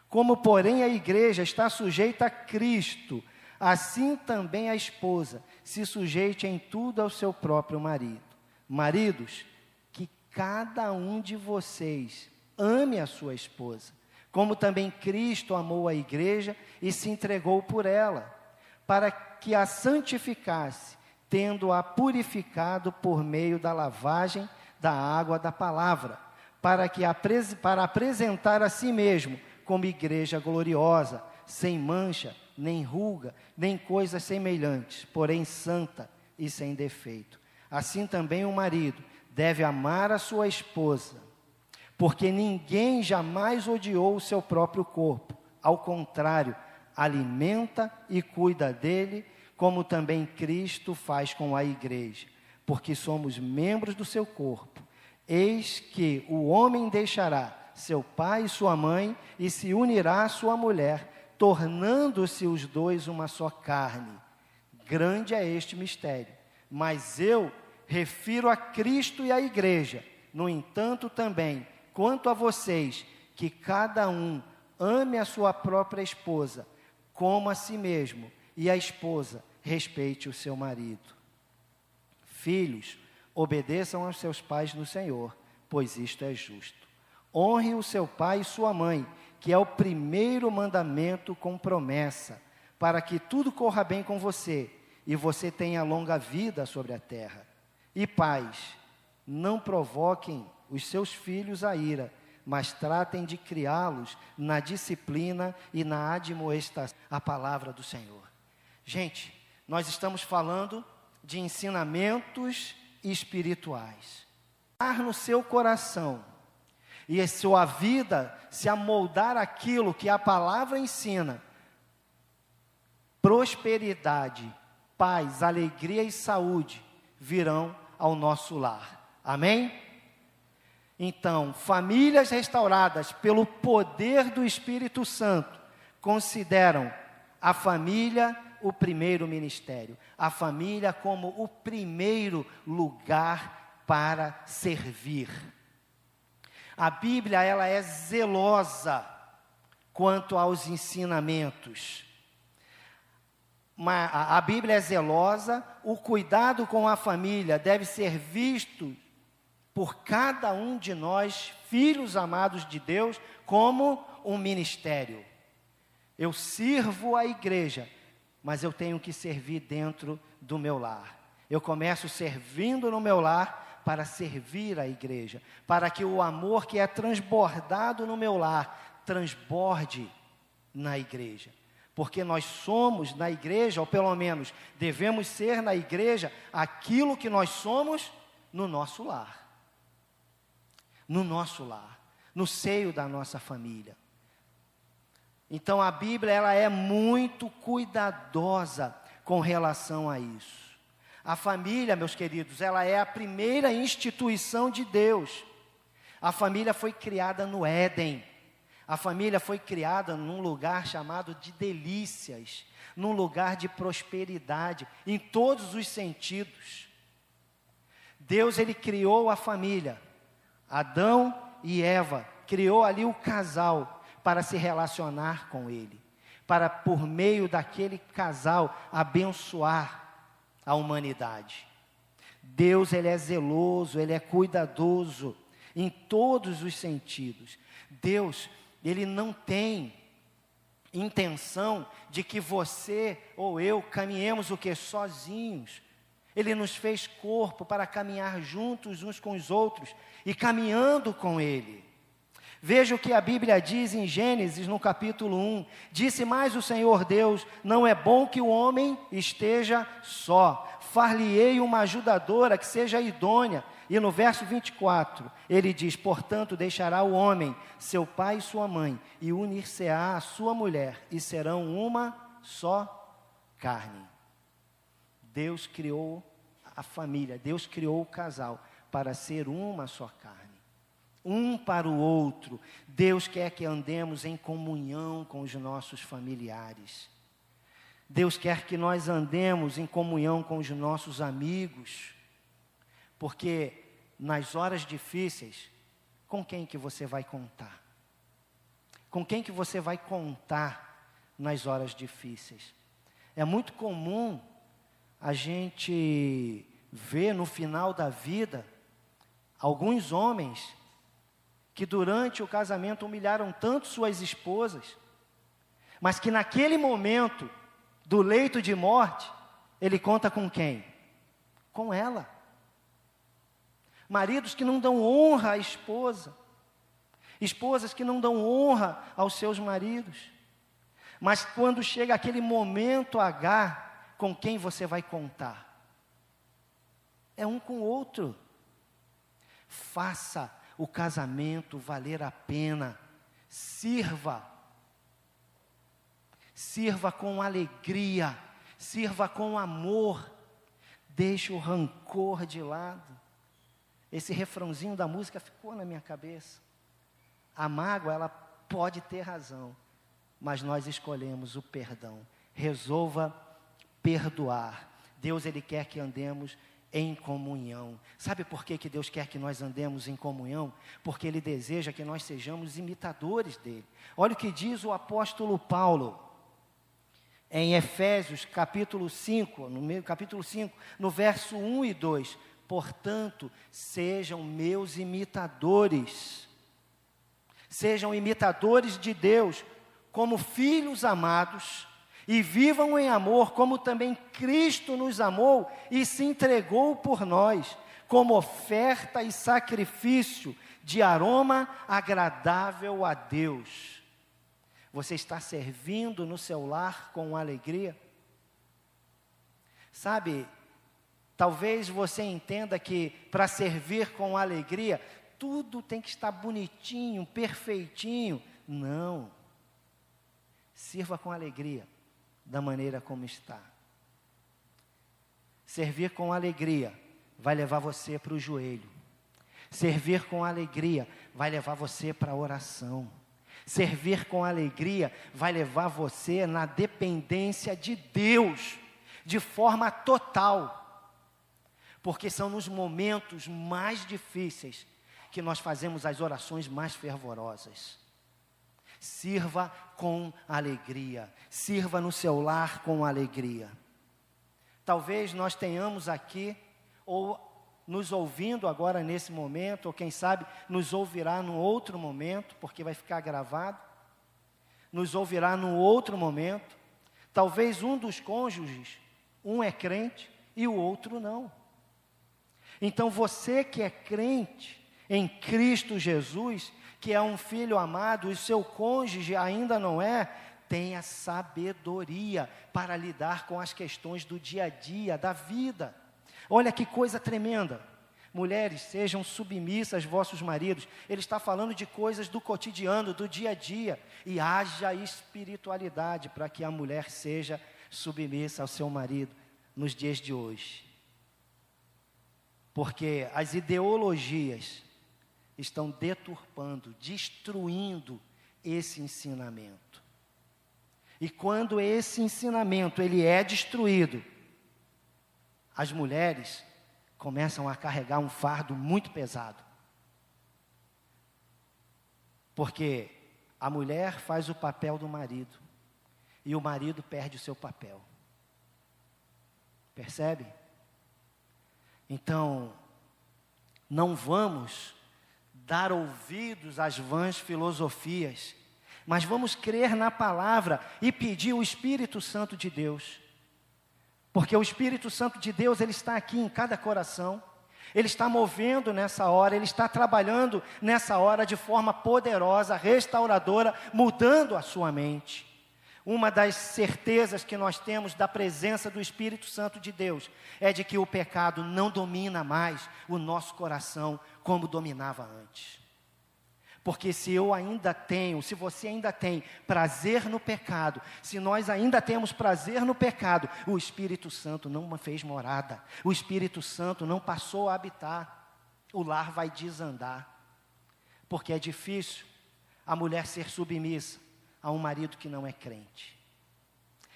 Como, porém, a igreja está sujeita a Cristo, assim também a esposa se sujeite em tudo ao seu próprio marido. Maridos, que cada um de vocês ame a sua esposa, como também Cristo amou a igreja e se entregou por ela, para que a santificasse, tendo-a purificado por meio da lavagem da água da palavra para, que, para apresentar a si mesmo como igreja gloriosa, sem mancha, nem ruga, nem coisas semelhantes, porém santa e sem defeito. Assim também o marido deve amar a sua esposa, porque ninguém jamais odiou o seu próprio corpo, ao contrário, alimenta e cuida dele, como também Cristo faz com a igreja, porque somos membros do seu corpo. Eis que o homem deixará seu pai e sua mãe e se unirá à sua mulher, tornando-se os dois uma só carne. Grande é este mistério. Mas eu refiro a Cristo e à igreja. No entanto, também, quanto a vocês, que cada um ame a sua própria esposa, como a si mesmo, e a esposa respeite o seu marido. Filhos, Obedeçam aos seus pais no Senhor, pois isto é justo. Honre o seu pai e sua mãe, que é o primeiro mandamento com promessa, para que tudo corra bem com você e você tenha longa vida sobre a terra. E pais, não provoquem os seus filhos a ira, mas tratem de criá-los na disciplina e na admoestação. A palavra do Senhor. Gente, nós estamos falando de ensinamentos espirituais. No seu coração e a sua vida se amoldar aquilo que a palavra ensina, prosperidade, paz, alegria e saúde virão ao nosso lar. Amém? Então, famílias restauradas pelo poder do Espírito Santo consideram a família o primeiro ministério, a família como o primeiro lugar para servir. A Bíblia ela é zelosa quanto aos ensinamentos. A Bíblia é zelosa, o cuidado com a família deve ser visto por cada um de nós, filhos amados de Deus, como um ministério. Eu sirvo a igreja, mas eu tenho que servir dentro do meu lar. Eu começo servindo no meu lar para servir a igreja, para que o amor que é transbordado no meu lar transborde na igreja. Porque nós somos na igreja, ou pelo menos devemos ser na igreja, aquilo que nós somos no nosso lar. No nosso lar, no seio da nossa família. Então a Bíblia ela é muito cuidadosa com relação a isso. A família, meus queridos, ela é a primeira instituição de Deus. A família foi criada no Éden. A família foi criada num lugar chamado de delícias, num lugar de prosperidade, em todos os sentidos. Deus ele criou a família, Adão e Eva, criou ali o casal para se relacionar com ele, para por meio daquele casal abençoar a humanidade. Deus ele é zeloso, ele é cuidadoso em todos os sentidos. Deus, ele não tem intenção de que você ou eu caminhemos o que sozinhos. Ele nos fez corpo para caminhar juntos uns com os outros e caminhando com ele. Veja o que a Bíblia diz em Gênesis, no capítulo 1. Disse mais o Senhor Deus: Não é bom que o homem esteja só. Far-lhe-ei uma ajudadora que seja idônea. E no verso 24, ele diz: Portanto, deixará o homem, seu pai e sua mãe, e unir-se-á a sua mulher, e serão uma só carne. Deus criou a família, Deus criou o casal para ser uma só carne. Um para o outro. Deus quer que andemos em comunhão com os nossos familiares. Deus quer que nós andemos em comunhão com os nossos amigos. Porque nas horas difíceis, com quem que você vai contar? Com quem que você vai contar nas horas difíceis? É muito comum a gente ver no final da vida alguns homens que durante o casamento humilharam tanto suas esposas, mas que naquele momento do leito de morte, ele conta com quem? Com ela maridos que não dão honra à esposa, esposas que não dão honra aos seus maridos. Mas quando chega aquele momento H, com quem você vai contar? É um com o outro. Faça o casamento valer a pena. Sirva. Sirva com alegria. Sirva com amor. Deixe o rancor de lado. Esse refrãozinho da música ficou na minha cabeça. A mágoa, ela pode ter razão, mas nós escolhemos o perdão. Resolva perdoar. Deus, Ele quer que andemos em comunhão. Sabe por que, que Deus quer que nós andemos em comunhão? Porque Ele deseja que nós sejamos imitadores dEle. Olha o que diz o apóstolo Paulo. Em Efésios capítulo 5, no capítulo 5, no verso 1 e 2, Portanto, sejam meus imitadores. Sejam imitadores de Deus, como filhos amados, e vivam em amor, como também Cristo nos amou e se entregou por nós, como oferta e sacrifício de aroma agradável a Deus. Você está servindo no seu lar com alegria? Sabe, Talvez você entenda que para servir com alegria, tudo tem que estar bonitinho, perfeitinho. Não. Sirva com alegria, da maneira como está. Servir com alegria vai levar você para o joelho. Servir com alegria vai levar você para a oração. Servir com alegria vai levar você na dependência de Deus, de forma total porque são nos momentos mais difíceis que nós fazemos as orações mais fervorosas. Sirva com alegria, sirva no seu lar com alegria. Talvez nós tenhamos aqui, ou nos ouvindo agora nesse momento, ou quem sabe nos ouvirá num outro momento, porque vai ficar gravado, nos ouvirá num outro momento. Talvez um dos cônjuges, um é crente e o outro não. Então você que é crente em Cristo Jesus, que é um filho amado, e seu cônjuge ainda não é, tenha sabedoria para lidar com as questões do dia a dia, da vida. Olha que coisa tremenda. Mulheres, sejam submissas aos vossos maridos. Ele está falando de coisas do cotidiano, do dia a dia. E haja espiritualidade para que a mulher seja submissa ao seu marido nos dias de hoje. Porque as ideologias estão deturpando, destruindo esse ensinamento. E quando esse ensinamento ele é destruído, as mulheres começam a carregar um fardo muito pesado. Porque a mulher faz o papel do marido e o marido perde o seu papel. Percebe? Então, não vamos dar ouvidos às vãs filosofias, mas vamos crer na palavra e pedir o Espírito Santo de Deus. Porque o Espírito Santo de Deus, ele está aqui em cada coração. Ele está movendo nessa hora, ele está trabalhando nessa hora de forma poderosa, restauradora, mudando a sua mente. Uma das certezas que nós temos da presença do Espírito Santo de Deus é de que o pecado não domina mais o nosso coração como dominava antes. Porque se eu ainda tenho, se você ainda tem prazer no pecado, se nós ainda temos prazer no pecado, o Espírito Santo não fez morada, o Espírito Santo não passou a habitar, o lar vai desandar. Porque é difícil a mulher ser submissa a um marido que não é crente.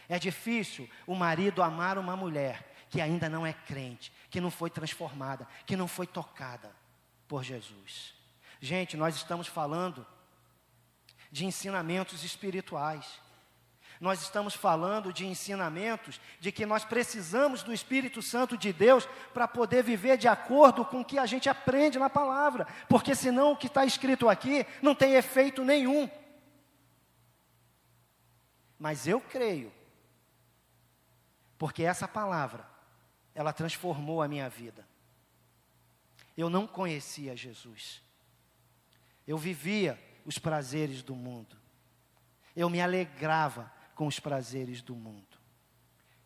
É difícil o marido amar uma mulher que ainda não é crente, que não foi transformada, que não foi tocada por Jesus. Gente, nós estamos falando de ensinamentos espirituais. Nós estamos falando de ensinamentos de que nós precisamos do Espírito Santo de Deus para poder viver de acordo com o que a gente aprende na palavra, porque senão o que está escrito aqui não tem efeito nenhum. Mas eu creio, porque essa palavra, ela transformou a minha vida. Eu não conhecia Jesus. Eu vivia os prazeres do mundo. Eu me alegrava com os prazeres do mundo.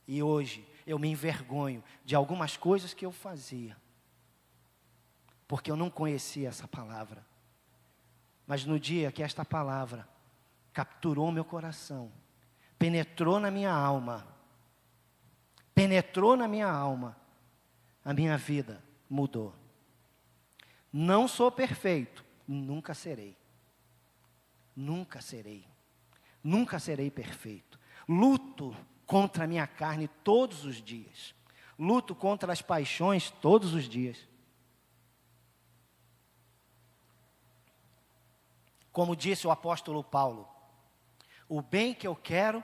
E hoje eu me envergonho de algumas coisas que eu fazia, porque eu não conhecia essa palavra. Mas no dia que esta palavra capturou meu coração, penetrou na minha alma, penetrou na minha alma, a minha vida mudou. Não sou perfeito, nunca serei. Nunca serei. Nunca serei perfeito. Luto contra a minha carne todos os dias. Luto contra as paixões todos os dias. Como disse o apóstolo Paulo, o bem que eu quero,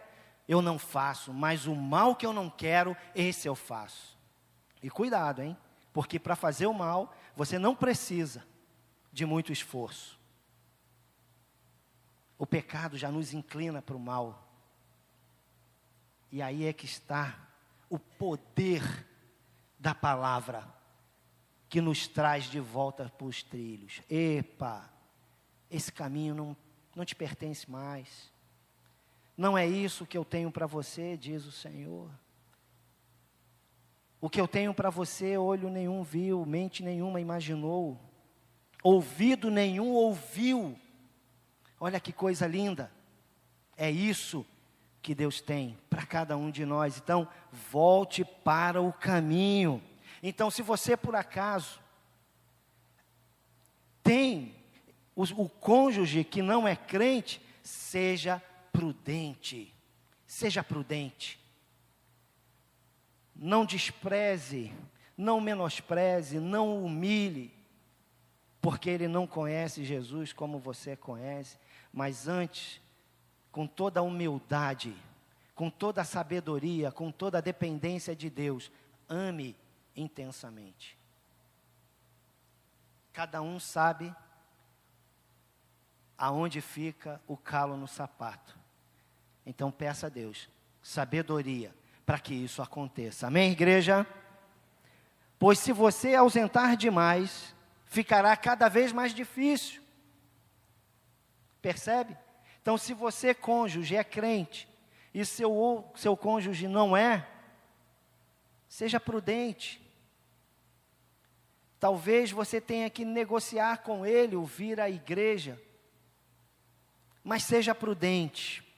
eu não faço, mas o mal que eu não quero, esse eu faço. E cuidado, hein? Porque para fazer o mal, você não precisa de muito esforço. O pecado já nos inclina para o mal. E aí é que está o poder da palavra que nos traz de volta para os trilhos. Epa, esse caminho não, não te pertence mais. Não é isso que eu tenho para você, diz o Senhor. O que eu tenho para você, olho nenhum viu, mente nenhuma imaginou, ouvido nenhum ouviu. Olha que coisa linda. É isso que Deus tem para cada um de nós. Então, volte para o caminho. Então, se você por acaso tem o, o cônjuge que não é crente, seja prudente. Seja prudente. Não despreze, não menospreze, não humilhe, porque ele não conhece Jesus como você conhece, mas antes, com toda a humildade, com toda a sabedoria, com toda a dependência de Deus, ame intensamente. Cada um sabe aonde fica o calo no sapato. Então peça a Deus sabedoria para que isso aconteça. Amém, igreja? Pois se você ausentar demais, ficará cada vez mais difícil. Percebe? Então, se você, cônjuge, é crente e seu, seu cônjuge não é, seja prudente. Talvez você tenha que negociar com ele ou vir à igreja, mas seja prudente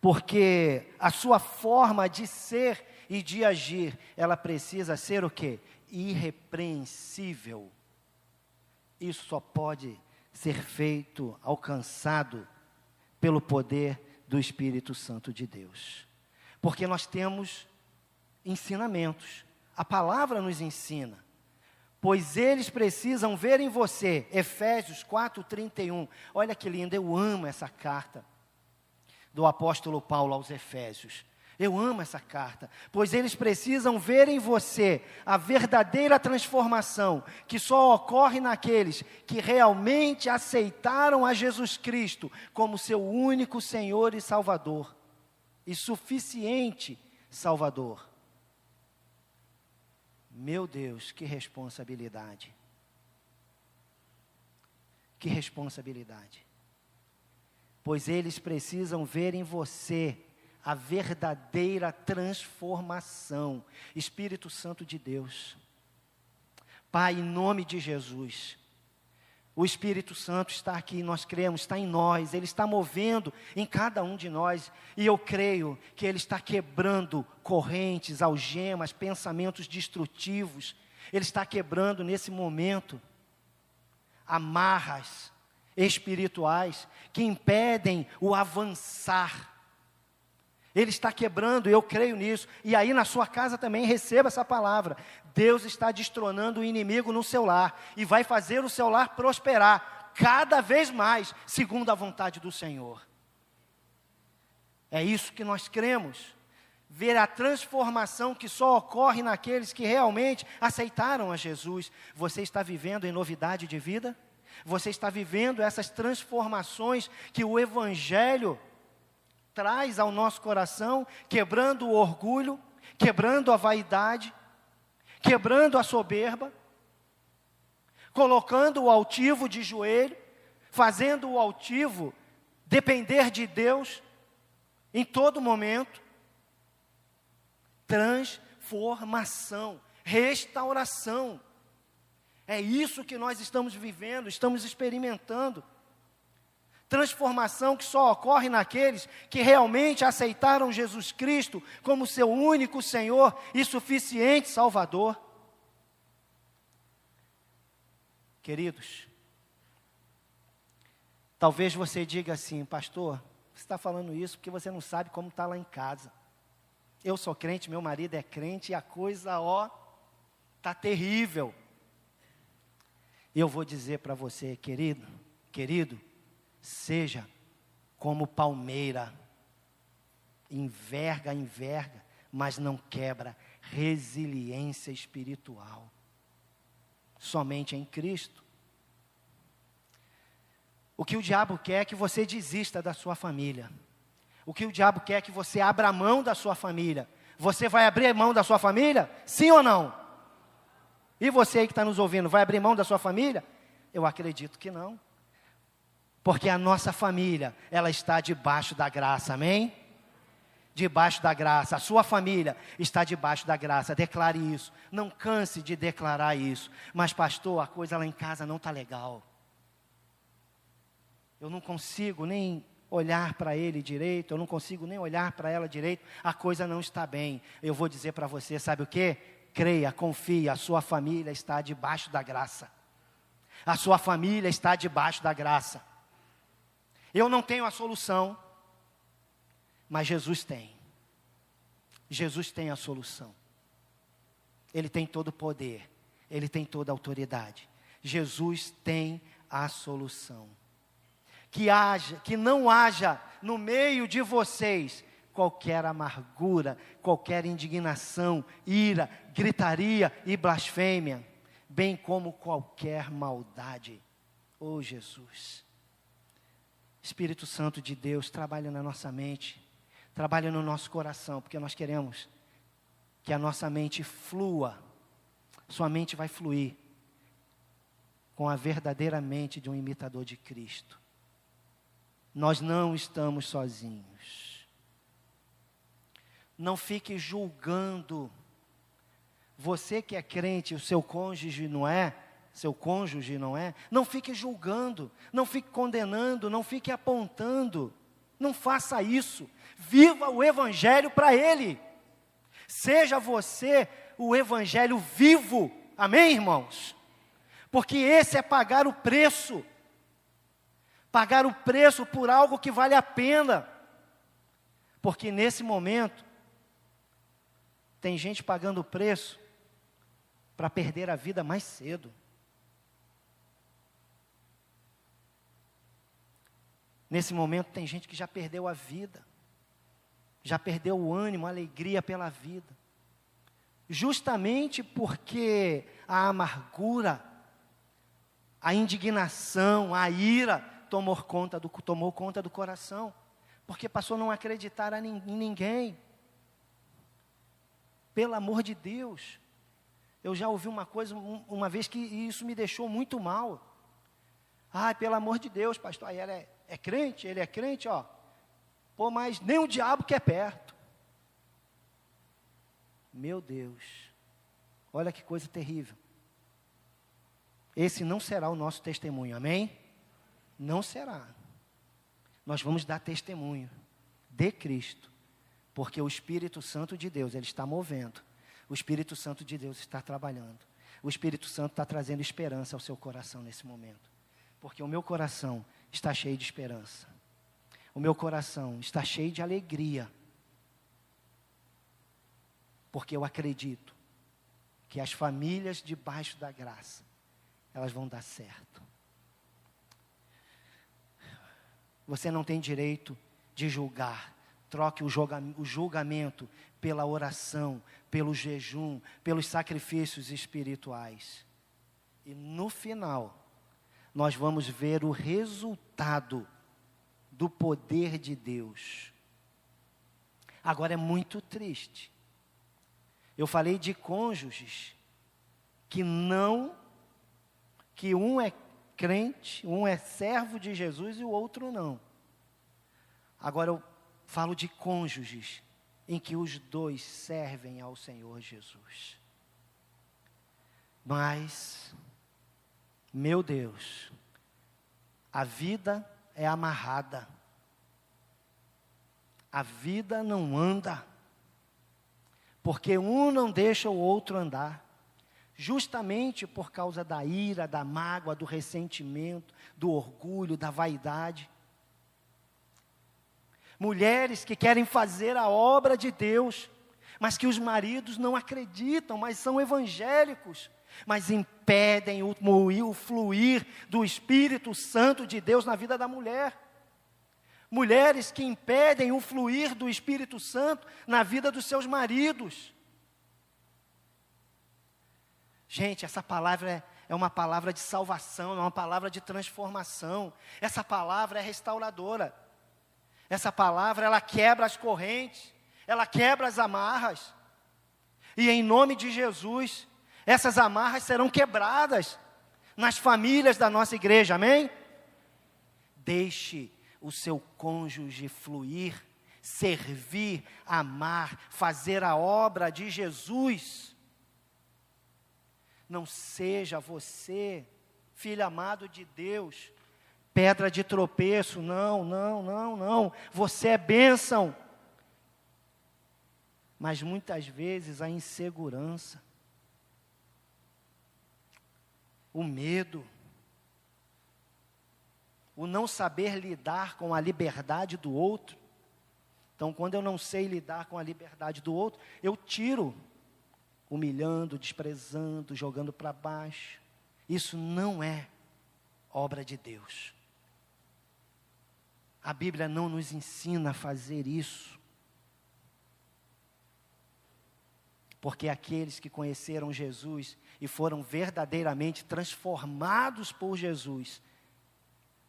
porque a sua forma de ser e de agir, ela precisa ser o quê? Irrepreensível. Isso só pode ser feito, alcançado pelo poder do Espírito Santo de Deus. Porque nós temos ensinamentos. A palavra nos ensina. Pois eles precisam ver em você, Efésios 4:31. Olha que lindo, eu amo essa carta do apóstolo Paulo aos Efésios. Eu amo essa carta, pois eles precisam ver em você a verdadeira transformação que só ocorre naqueles que realmente aceitaram a Jesus Cristo como seu único Senhor e Salvador, e suficiente Salvador. Meu Deus, que responsabilidade! Que responsabilidade! Pois eles precisam ver em você a verdadeira transformação. Espírito Santo de Deus. Pai, em nome de Jesus. O Espírito Santo está aqui, nós cremos, está em nós, Ele está movendo em cada um de nós, e eu creio que Ele está quebrando correntes, algemas, pensamentos destrutivos, Ele está quebrando nesse momento amarras espirituais que impedem o avançar ele está quebrando, eu creio nisso. E aí na sua casa também receba essa palavra. Deus está destronando o inimigo no seu lar e vai fazer o seu lar prosperar cada vez mais, segundo a vontade do Senhor. É isso que nós cremos. Ver a transformação que só ocorre naqueles que realmente aceitaram a Jesus. Você está vivendo em novidade de vida? Você está vivendo essas transformações que o Evangelho traz ao nosso coração, quebrando o orgulho, quebrando a vaidade, quebrando a soberba, colocando o altivo de joelho, fazendo o altivo depender de Deus em todo momento. Transformação, restauração. É isso que nós estamos vivendo, estamos experimentando transformação que só ocorre naqueles que realmente aceitaram Jesus Cristo como seu único Senhor e suficiente Salvador. Queridos, talvez você diga assim, pastor, você está falando isso porque você não sabe como está lá em casa. Eu sou crente, meu marido é crente e a coisa, ó, está terrível. Eu vou dizer para você, querido, querido, Seja como palmeira, enverga, enverga, mas não quebra. Resiliência espiritual. Somente em Cristo. O que o diabo quer é que você desista da sua família. O que o diabo quer é que você abra mão da sua família. Você vai abrir mão da sua família? Sim ou não? E você aí que está nos ouvindo, vai abrir mão da sua família? Eu acredito que não. Porque a nossa família, ela está debaixo da graça, amém? Debaixo da graça, a sua família está debaixo da graça, declare isso. Não canse de declarar isso. Mas, pastor, a coisa lá em casa não está legal. Eu não consigo nem olhar para ele direito, eu não consigo nem olhar para ela direito, a coisa não está bem. Eu vou dizer para você, sabe o que? Creia, confie, a sua família está debaixo da graça. A sua família está debaixo da graça. Eu não tenho a solução, mas Jesus tem. Jesus tem a solução. Ele tem todo o poder, ele tem toda a autoridade. Jesus tem a solução. Que haja, que não haja no meio de vocês qualquer amargura, qualquer indignação, ira, gritaria e blasfêmia, bem como qualquer maldade. Oh Jesus. Espírito Santo de Deus, trabalha na nossa mente, trabalha no nosso coração, porque nós queremos que a nossa mente flua, sua mente vai fluir com a verdadeira mente de um imitador de Cristo. Nós não estamos sozinhos. Não fique julgando. Você que é crente, o seu cônjuge não é, seu cônjuge, não é? Não fique julgando, não fique condenando, não fique apontando. Não faça isso. Viva o Evangelho para ele. Seja você o evangelho vivo. Amém, irmãos? Porque esse é pagar o preço. Pagar o preço por algo que vale a pena. Porque nesse momento, tem gente pagando o preço para perder a vida mais cedo. Nesse momento, tem gente que já perdeu a vida, já perdeu o ânimo, a alegria pela vida, justamente porque a amargura, a indignação, a ira tomou conta do, tomou conta do coração, porque passou a não acreditar em ninguém. Pelo amor de Deus, eu já ouvi uma coisa uma vez que isso me deixou muito mal. Ai, pelo amor de Deus, pastor, aí ela é, é crente, ele é crente, ó. Pô, mas nem o diabo quer perto. Meu Deus, olha que coisa terrível. Esse não será o nosso testemunho, amém? Não será. Nós vamos dar testemunho de Cristo, porque o Espírito Santo de Deus, ele está movendo. O Espírito Santo de Deus está trabalhando. O Espírito Santo está trazendo esperança ao seu coração nesse momento. Porque o meu coração está cheio de esperança. O meu coração está cheio de alegria. Porque eu acredito que as famílias debaixo da graça, elas vão dar certo. Você não tem direito de julgar. Troque o, julgamento pela oração, pelo jejum, pelos sacrifícios espirituais. E no final, nós vamos ver o resultado do poder de Deus. Agora é muito triste. Eu falei de cônjuges que não, que um é crente, um é servo de Jesus e o outro não. Agora eu falo de cônjuges em que os dois servem ao Senhor Jesus. Mas meu Deus, a vida é amarrada. A vida não anda. Porque um não deixa o outro andar. Justamente por causa da ira, da mágoa, do ressentimento, do orgulho, da vaidade. Mulheres que querem fazer a obra de Deus, mas que os maridos não acreditam, mas são evangélicos mas impedem o, o fluir do Espírito Santo de Deus na vida da mulher. Mulheres que impedem o fluir do Espírito Santo na vida dos seus maridos. Gente, essa palavra é, é uma palavra de salvação, é uma palavra de transformação. Essa palavra é restauradora. Essa palavra, ela quebra as correntes, ela quebra as amarras. E em nome de Jesus, essas amarras serão quebradas nas famílias da nossa igreja, amém? Deixe o seu cônjuge fluir, servir, amar, fazer a obra de Jesus. Não seja você, filho amado de Deus, pedra de tropeço, não, não, não, não. Você é bênção. Mas muitas vezes a insegurança, o medo, o não saber lidar com a liberdade do outro. Então, quando eu não sei lidar com a liberdade do outro, eu tiro, humilhando, desprezando, jogando para baixo. Isso não é obra de Deus. A Bíblia não nos ensina a fazer isso. Porque aqueles que conheceram Jesus e foram verdadeiramente transformados por Jesus,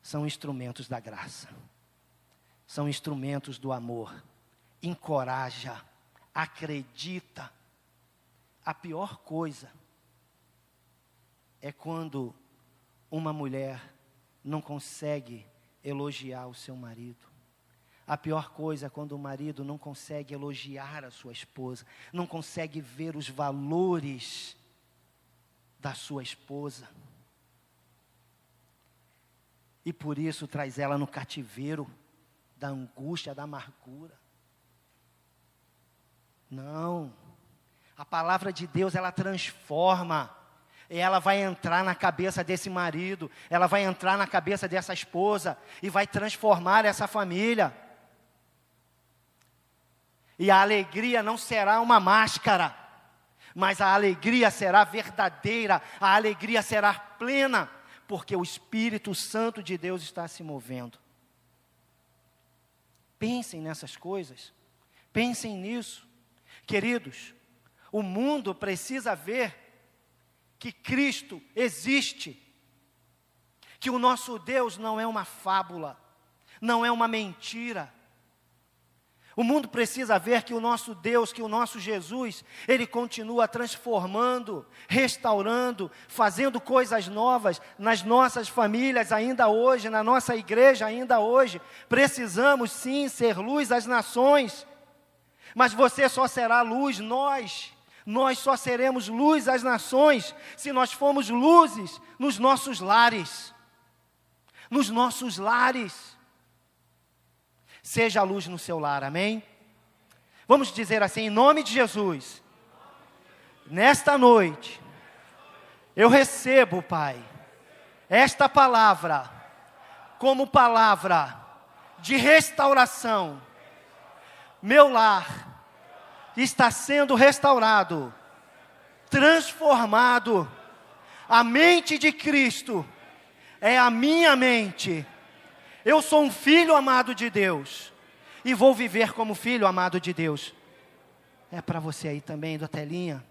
são instrumentos da graça, são instrumentos do amor. Encoraja, acredita. A pior coisa é quando uma mulher não consegue elogiar o seu marido. A pior coisa é quando o marido não consegue elogiar a sua esposa, não consegue ver os valores da sua esposa. E por isso traz ela no cativeiro da angústia, da amargura. Não. A palavra de Deus, ela transforma. Ela vai entrar na cabeça desse marido, ela vai entrar na cabeça dessa esposa e vai transformar essa família. E a alegria não será uma máscara, mas a alegria será verdadeira, a alegria será plena, porque o Espírito Santo de Deus está se movendo. Pensem nessas coisas, pensem nisso. Queridos, o mundo precisa ver que Cristo existe, que o nosso Deus não é uma fábula, não é uma mentira. O mundo precisa ver que o nosso Deus, que o nosso Jesus, ele continua transformando, restaurando, fazendo coisas novas nas nossas famílias ainda hoje, na nossa igreja ainda hoje. Precisamos sim ser luz às nações, mas você só será luz, nós nós só seremos luz às nações se nós formos luzes nos nossos lares. Nos nossos lares. Seja a luz no seu lar, amém? Vamos dizer assim, em nome de Jesus. Nesta noite, eu recebo, Pai, esta palavra como palavra de restauração. Meu lar está sendo restaurado, transformado. A mente de Cristo é a minha mente. Eu sou um filho amado de Deus e vou viver como filho amado de Deus. É para você aí também, da telinha.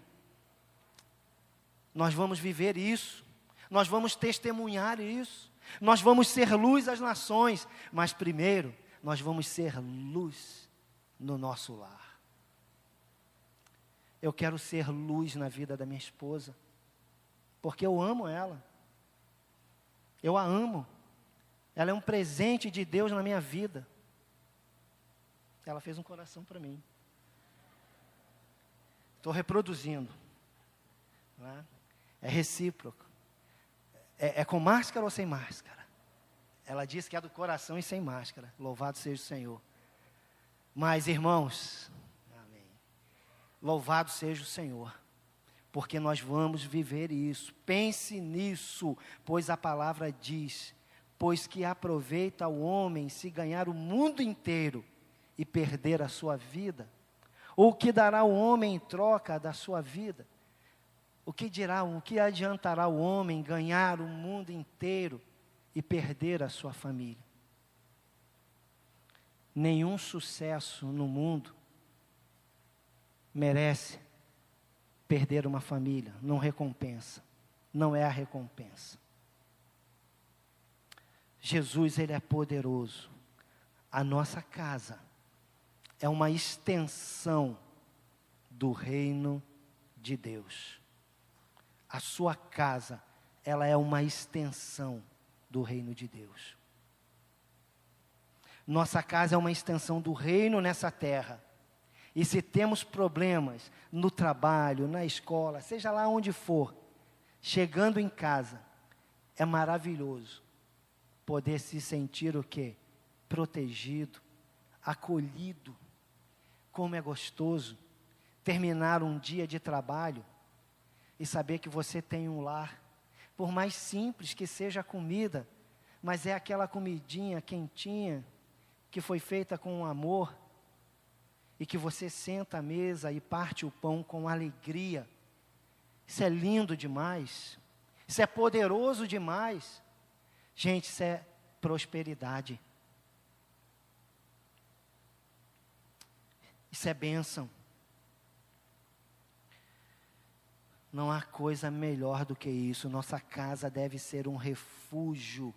Nós vamos viver isso, nós vamos testemunhar isso, nós vamos ser luz às nações, mas primeiro, nós vamos ser luz no nosso lar. Eu quero ser luz na vida da minha esposa, porque eu amo ela. Eu a amo. Ela é um presente de Deus na minha vida. Ela fez um coração para mim. Estou reproduzindo. É? é? recíproco. É, é com máscara ou sem máscara? Ela disse que é do coração e sem máscara. Louvado seja o Senhor. Mas, irmãos, Louvado seja o Senhor, porque nós vamos viver isso. Pense nisso, pois a palavra diz: Pois que aproveita o homem se ganhar o mundo inteiro e perder a sua vida? Ou que dará o homem em troca da sua vida? O que dirá, o que adiantará o homem ganhar o mundo inteiro e perder a sua família? Nenhum sucesso no mundo merece perder uma família, não recompensa, não é a recompensa. Jesus, Ele é poderoso. A nossa casa é uma extensão do reino de Deus. A sua casa, ela é uma extensão do reino de Deus. Nossa casa é uma extensão do reino nessa terra. E se temos problemas no trabalho, na escola, seja lá onde for, chegando em casa, é maravilhoso poder se sentir o quê? Protegido, acolhido. Como é gostoso terminar um dia de trabalho e saber que você tem um lar, por mais simples que seja a comida, mas é aquela comidinha quentinha que foi feita com amor e que você senta à mesa e parte o pão com alegria. Isso é lindo demais. Isso é poderoso demais. Gente, isso é prosperidade. Isso é bênção. Não há coisa melhor do que isso. Nossa casa deve ser um refúgio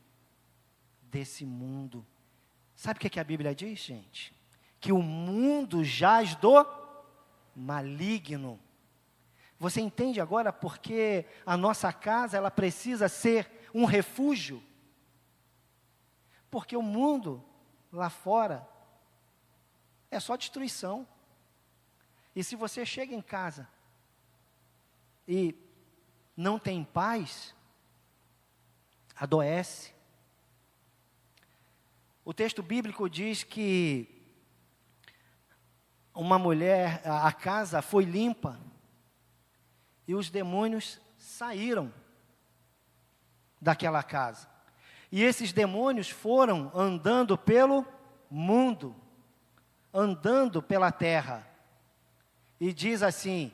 desse mundo. Sabe o que, é que a Bíblia diz, gente? Que o mundo jaz do maligno. Você entende agora porque a nossa casa ela precisa ser um refúgio? Porque o mundo lá fora é só destruição. E se você chega em casa e não tem paz, adoece. O texto bíblico diz que uma mulher, a casa foi limpa e os demônios saíram daquela casa. E esses demônios foram andando pelo mundo, andando pela terra. E diz assim: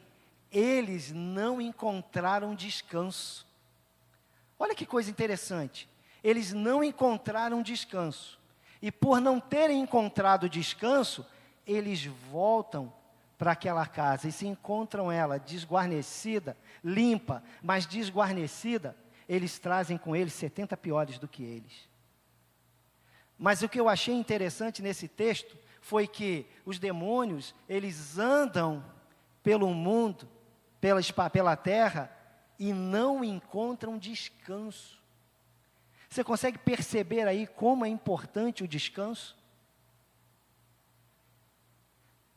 eles não encontraram descanso. Olha que coisa interessante. Eles não encontraram descanso. E por não terem encontrado descanso, eles voltam para aquela casa e se encontram ela desguarnecida, limpa, mas desguarnecida, eles trazem com eles 70 piores do que eles. Mas o que eu achei interessante nesse texto foi que os demônios, eles andam pelo mundo, pela, pela terra, e não encontram descanso. Você consegue perceber aí como é importante o descanso?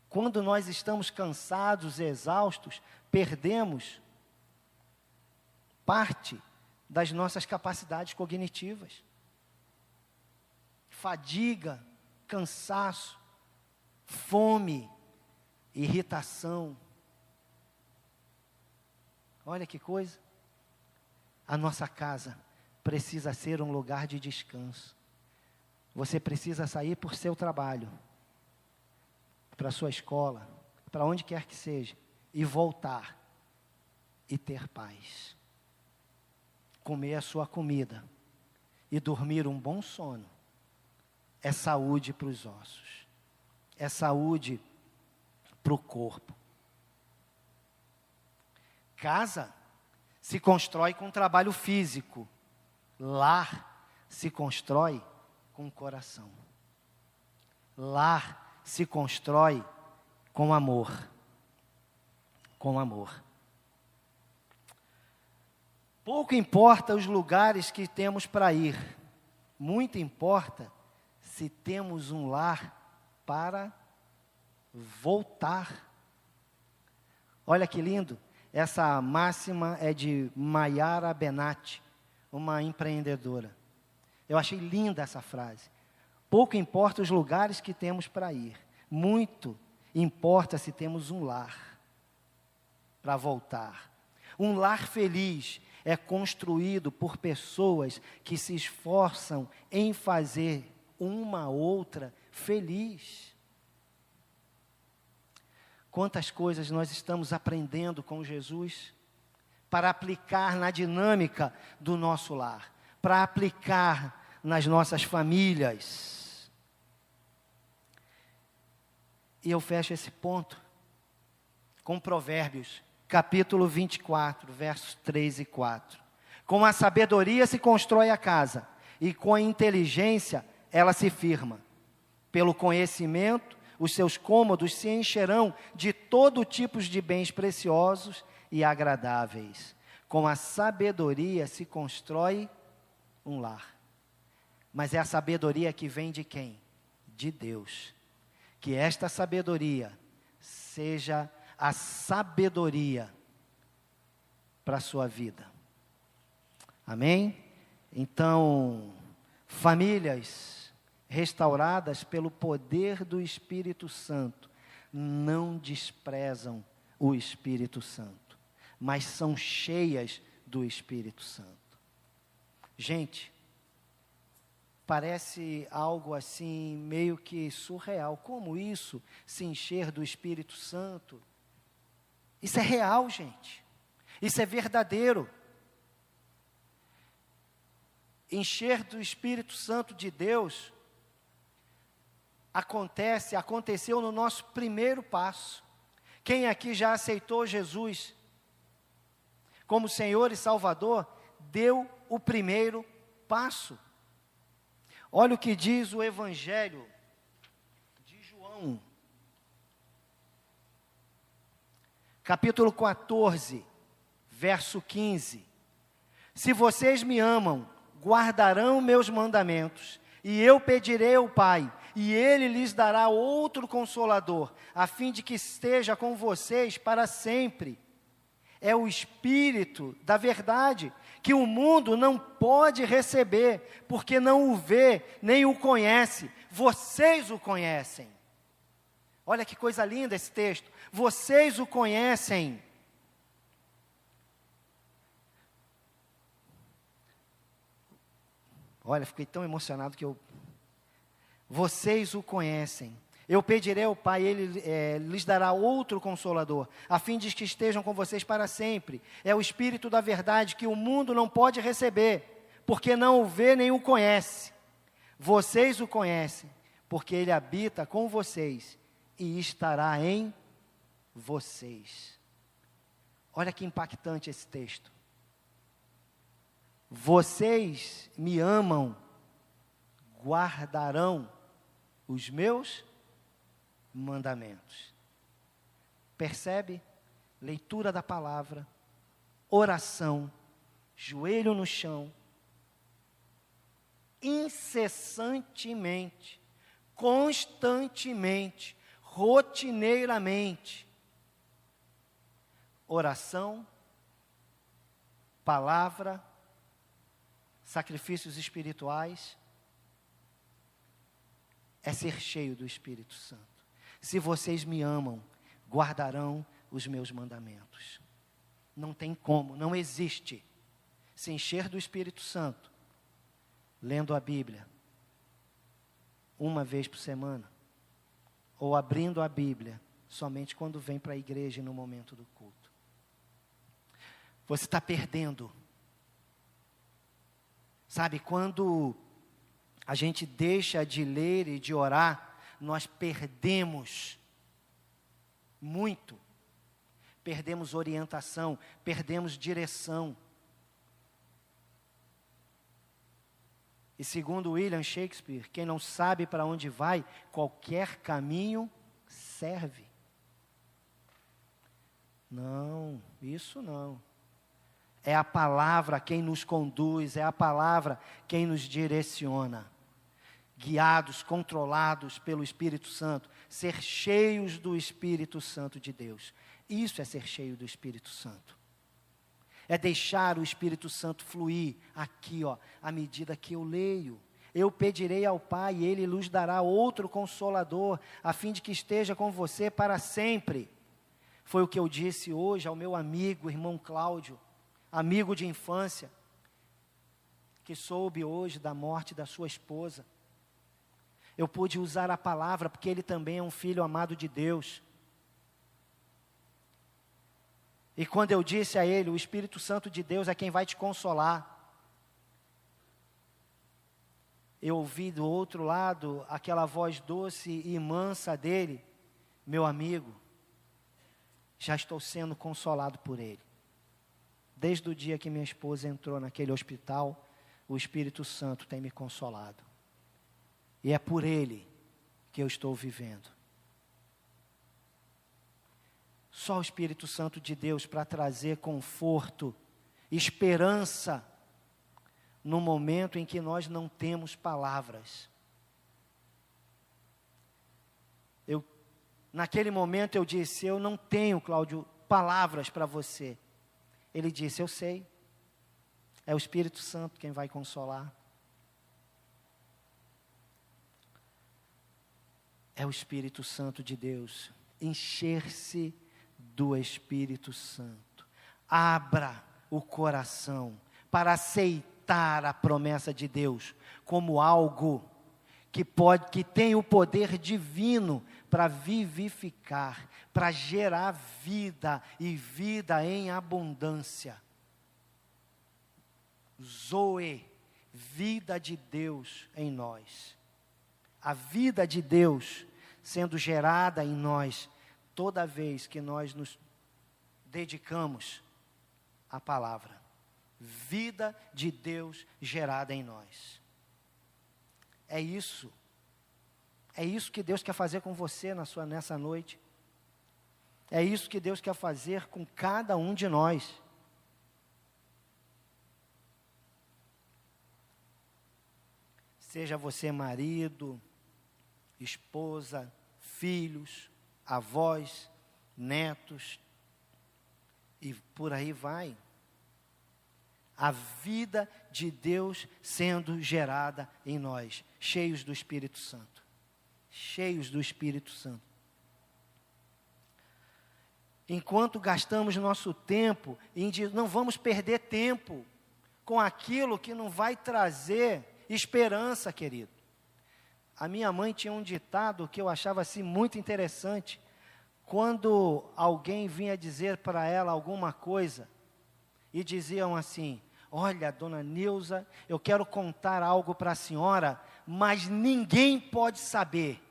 Quando nós estamos cansados, exaustos, perdemos parte das nossas capacidades cognitivas. Fadiga, cansaço, fome, irritação. Olha que coisa. A nossa casa precisa ser um lugar de descanso. Você precisa sair por seu trabalho, para sua escola, para onde quer que seja, e voltar e ter paz comer a sua comida e dormir um bom sono é saúde para os ossos, é saúde para o corpo. Casa se constrói com trabalho físico, lar se constrói com coração. Lar se constrói com amor. Com amor. Pouco importa os lugares que temos para ir, muito importa se temos um lar para voltar. Olha que lindo, essa máxima é de Mayara Benatti, uma empreendedora. Eu achei linda essa frase. Pouco importa os lugares que temos para ir, muito importa se temos um lar para voltar. Um lar feliz é construído por pessoas que se esforçam em fazer uma outra feliz. Quantas coisas nós estamos aprendendo com Jesus para aplicar na dinâmica do nosso lar, para aplicar nas nossas famílias. E eu fecho esse ponto com Provérbios capítulo 24, versos 3 e 4. Com a sabedoria se constrói a casa, e com a inteligência ela se firma. Pelo conhecimento, os seus cômodos se encherão de todo tipo de bens preciosos e agradáveis. Com a sabedoria se constrói um lar. Mas é a sabedoria que vem de quem? De Deus. Que esta sabedoria seja a sabedoria para a sua vida. Amém? Então, famílias restauradas pelo poder do Espírito Santo não desprezam o Espírito Santo, mas são cheias do Espírito Santo. Gente, parece algo assim meio que surreal. Como isso se encher do Espírito Santo? Isso é real, gente. Isso é verdadeiro. Encher do Espírito Santo de Deus acontece, aconteceu no nosso primeiro passo. Quem aqui já aceitou Jesus como Senhor e Salvador, deu o primeiro passo. Olha o que diz o Evangelho de João, capítulo 14, verso 15. Se vocês me amam, guardarão meus mandamentos, e eu pedirei ao Pai, e ele lhes dará outro consolador, a fim de que esteja com vocês para sempre. É o Espírito da verdade, que o mundo não pode receber, porque não o vê, nem o conhece. Vocês o conhecem. Olha que coisa linda esse texto. Vocês o conhecem. Olha, fiquei tão emocionado que eu. Vocês o conhecem eu pedirei ao Pai, ele é, lhes dará outro consolador, a fim de que estejam com vocês para sempre. É o Espírito da verdade que o mundo não pode receber, porque não o vê nem o conhece. Vocês o conhecem, porque ele habita com vocês e estará em vocês. Olha que impactante esse texto. Vocês me amam, guardarão os meus mandamentos. Percebe? Leitura da palavra, oração, joelho no chão, incessantemente, constantemente, rotineiramente. Oração, palavra, sacrifícios espirituais, é ser cheio do Espírito Santo. Se vocês me amam, guardarão os meus mandamentos. Não tem como, não existe se encher do Espírito Santo lendo a Bíblia uma vez por semana ou abrindo a Bíblia somente quando vem para a igreja no momento do culto. Você está perdendo. Sabe, quando a gente deixa de ler e de orar, nós perdemos muito. Perdemos orientação, perdemos direção. E segundo William Shakespeare, quem não sabe para onde vai, qualquer caminho serve. Não, isso não. É a palavra quem nos conduz, é a palavra quem nos direciona guiados, controlados pelo Espírito Santo, ser cheios do Espírito Santo de Deus. Isso é ser cheio do Espírito Santo. É deixar o Espírito Santo fluir aqui, ó, à medida que eu leio. Eu pedirei ao Pai e ele lhes dará outro consolador, a fim de que esteja com você para sempre. Foi o que eu disse hoje ao meu amigo, irmão Cláudio, amigo de infância, que soube hoje da morte da sua esposa eu pude usar a palavra, porque ele também é um filho amado de Deus. E quando eu disse a ele, o Espírito Santo de Deus é quem vai te consolar. Eu ouvi do outro lado aquela voz doce e mansa dele, meu amigo, já estou sendo consolado por ele. Desde o dia que minha esposa entrou naquele hospital, o Espírito Santo tem me consolado. E é por Ele que eu estou vivendo. Só o Espírito Santo de Deus para trazer conforto, esperança, no momento em que nós não temos palavras. Eu, naquele momento eu disse: Eu não tenho, Cláudio, palavras para você. Ele disse: Eu sei. É o Espírito Santo quem vai consolar. É o Espírito Santo de Deus. Encher-se do Espírito Santo. Abra o coração para aceitar a promessa de Deus como algo que pode que tem o poder divino para vivificar, para gerar vida e vida em abundância. Zoe, vida de Deus em nós. A vida de Deus sendo gerada em nós toda vez que nós nos dedicamos à palavra. Vida de Deus gerada em nós. É isso. É isso que Deus quer fazer com você na sua nessa noite. É isso que Deus quer fazer com cada um de nós. Seja você marido, esposa, filhos, avós, netos, e por aí vai. A vida de Deus sendo gerada em nós, cheios do Espírito Santo. Cheios do Espírito Santo. Enquanto gastamos nosso tempo, não vamos perder tempo com aquilo que não vai trazer esperança, querido. A minha mãe tinha um ditado que eu achava assim muito interessante. Quando alguém vinha dizer para ela alguma coisa e diziam assim: Olha, dona Neuza, eu quero contar algo para a senhora, mas ninguém pode saber.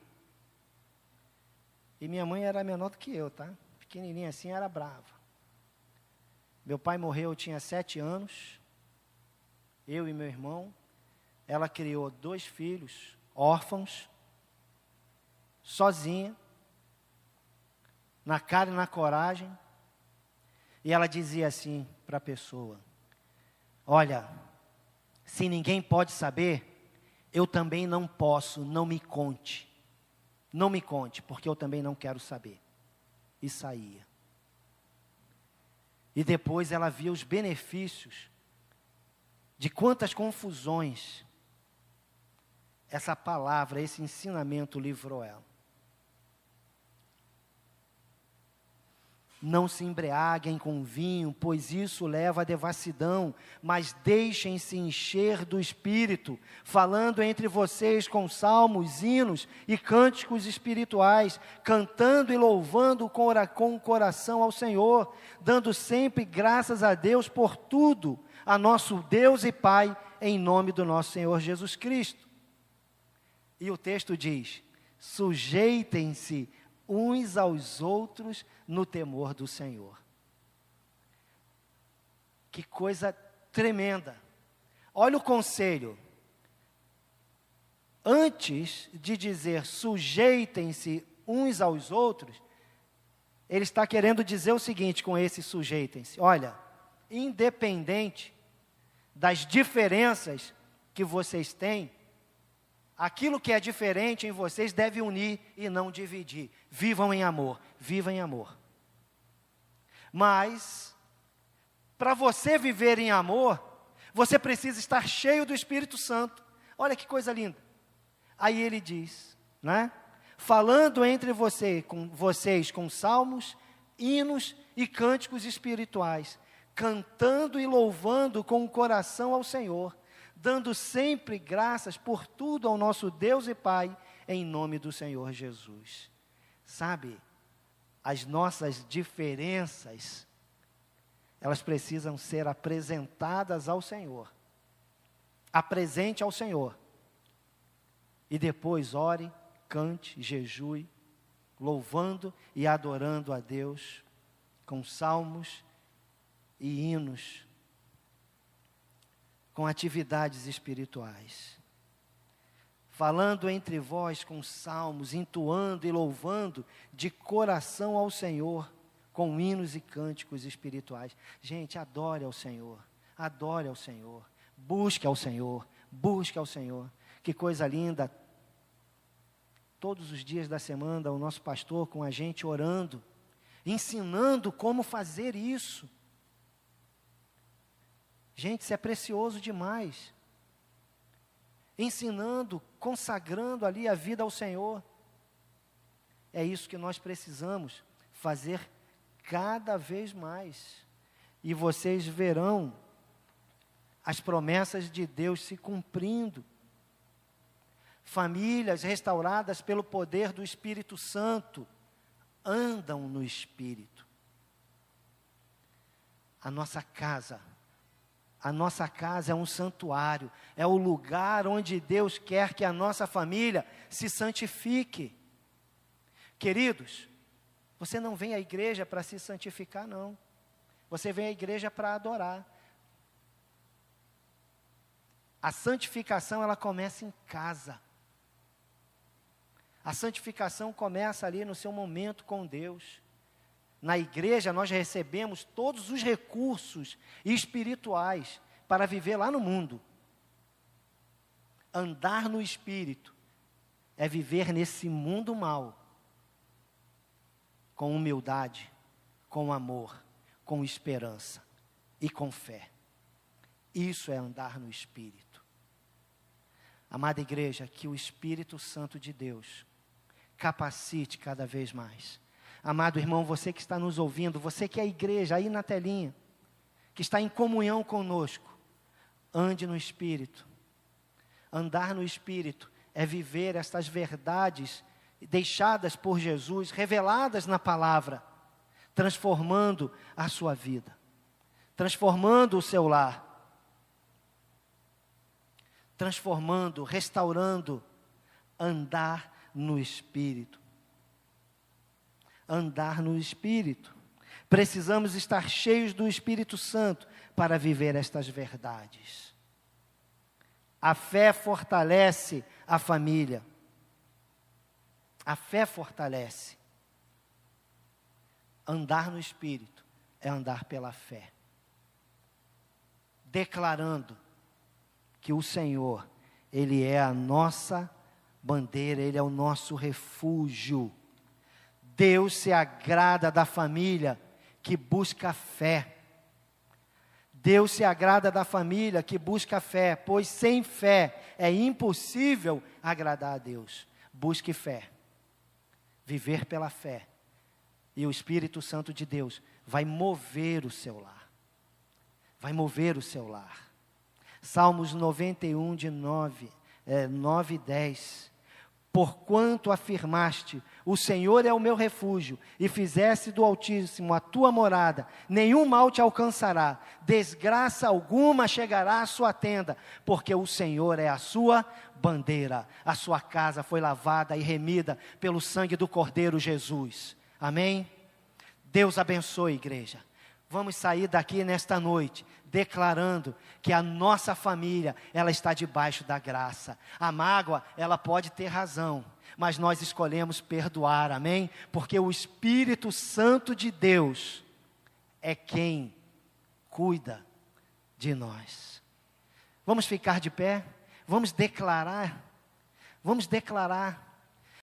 E minha mãe era menor do que eu, tá? Pequenininha assim, era brava. Meu pai morreu, eu tinha sete anos. Eu e meu irmão. Ela criou dois filhos, órfãos, sozinha, na cara e na coragem. E ela dizia assim para a pessoa: Olha, se ninguém pode saber, eu também não posso, não me conte. Não me conte, porque eu também não quero saber. E saía. E depois ela via os benefícios de quantas confusões essa palavra, esse ensinamento livrou ela. Não se embriaguem com vinho, pois isso leva à devassidão, mas deixem-se encher do Espírito, falando entre vocês com salmos, hinos e cânticos espirituais, cantando e louvando com o coração ao Senhor, dando sempre graças a Deus por tudo, a nosso Deus e Pai, em nome do nosso Senhor Jesus Cristo. E o texto diz: sujeitem-se uns aos outros no temor do Senhor. Que coisa tremenda. Olha o conselho. Antes de dizer sujeitem-se uns aos outros, ele está querendo dizer o seguinte com esse sujeitem-se: olha, independente das diferenças que vocês têm, Aquilo que é diferente em vocês deve unir e não dividir. Vivam em amor, vivam em amor. Mas, para você viver em amor, você precisa estar cheio do Espírito Santo. Olha que coisa linda. Aí ele diz, né? Falando entre você, com vocês com salmos, hinos e cânticos espirituais, cantando e louvando com o coração ao Senhor dando sempre graças por tudo ao nosso Deus e Pai, em nome do Senhor Jesus. Sabe, as nossas diferenças, elas precisam ser apresentadas ao Senhor. Apresente ao Senhor. E depois ore, cante, jejue, louvando e adorando a Deus com salmos e hinos com atividades espirituais. Falando entre vós com salmos, entoando e louvando de coração ao Senhor, com hinos e cânticos espirituais. Gente, adore ao Senhor, adore ao Senhor, busque ao Senhor, busque ao Senhor. Que coisa linda. Todos os dias da semana, o nosso pastor com a gente orando, ensinando como fazer isso Gente, isso é precioso demais. Ensinando, consagrando ali a vida ao Senhor. É isso que nós precisamos fazer cada vez mais. E vocês verão as promessas de Deus se cumprindo. Famílias restauradas pelo poder do Espírito Santo andam no Espírito. A nossa casa a nossa casa é um santuário, é o lugar onde Deus quer que a nossa família se santifique. Queridos, você não vem à igreja para se santificar, não. Você vem à igreja para adorar. A santificação ela começa em casa. A santificação começa ali no seu momento com Deus. Na igreja nós recebemos todos os recursos espirituais para viver lá no mundo. Andar no espírito é viver nesse mundo mal com humildade, com amor, com esperança e com fé. Isso é andar no espírito. Amada igreja, que o Espírito Santo de Deus capacite cada vez mais Amado irmão, você que está nos ouvindo, você que é a igreja aí na telinha, que está em comunhão conosco, ande no Espírito, Andar no Espírito é viver estas verdades deixadas por Jesus, reveladas na palavra, transformando a sua vida, transformando o seu lar, transformando, restaurando, andar no Espírito. Andar no Espírito. Precisamos estar cheios do Espírito Santo para viver estas verdades. A fé fortalece a família. A fé fortalece. Andar no Espírito é andar pela fé. Declarando que o Senhor, Ele é a nossa bandeira, Ele é o nosso refúgio. Deus se agrada da família que busca fé. Deus se agrada da família que busca fé, pois sem fé é impossível agradar a Deus. Busque fé, viver pela fé, e o Espírito Santo de Deus vai mover o seu lar. Vai mover o seu lar. Salmos 91, de 9, é, 9 e 10. Porquanto afirmaste, o Senhor é o meu refúgio, e fizeste do Altíssimo a tua morada, nenhum mal te alcançará, desgraça alguma chegará à sua tenda, porque o Senhor é a sua bandeira, a sua casa foi lavada e remida pelo sangue do Cordeiro Jesus. Amém? Deus abençoe, igreja. Vamos sair daqui nesta noite declarando que a nossa família, ela está debaixo da graça. A mágoa, ela pode ter razão, mas nós escolhemos perdoar, amém? Porque o Espírito Santo de Deus é quem cuida de nós. Vamos ficar de pé? Vamos declarar? Vamos declarar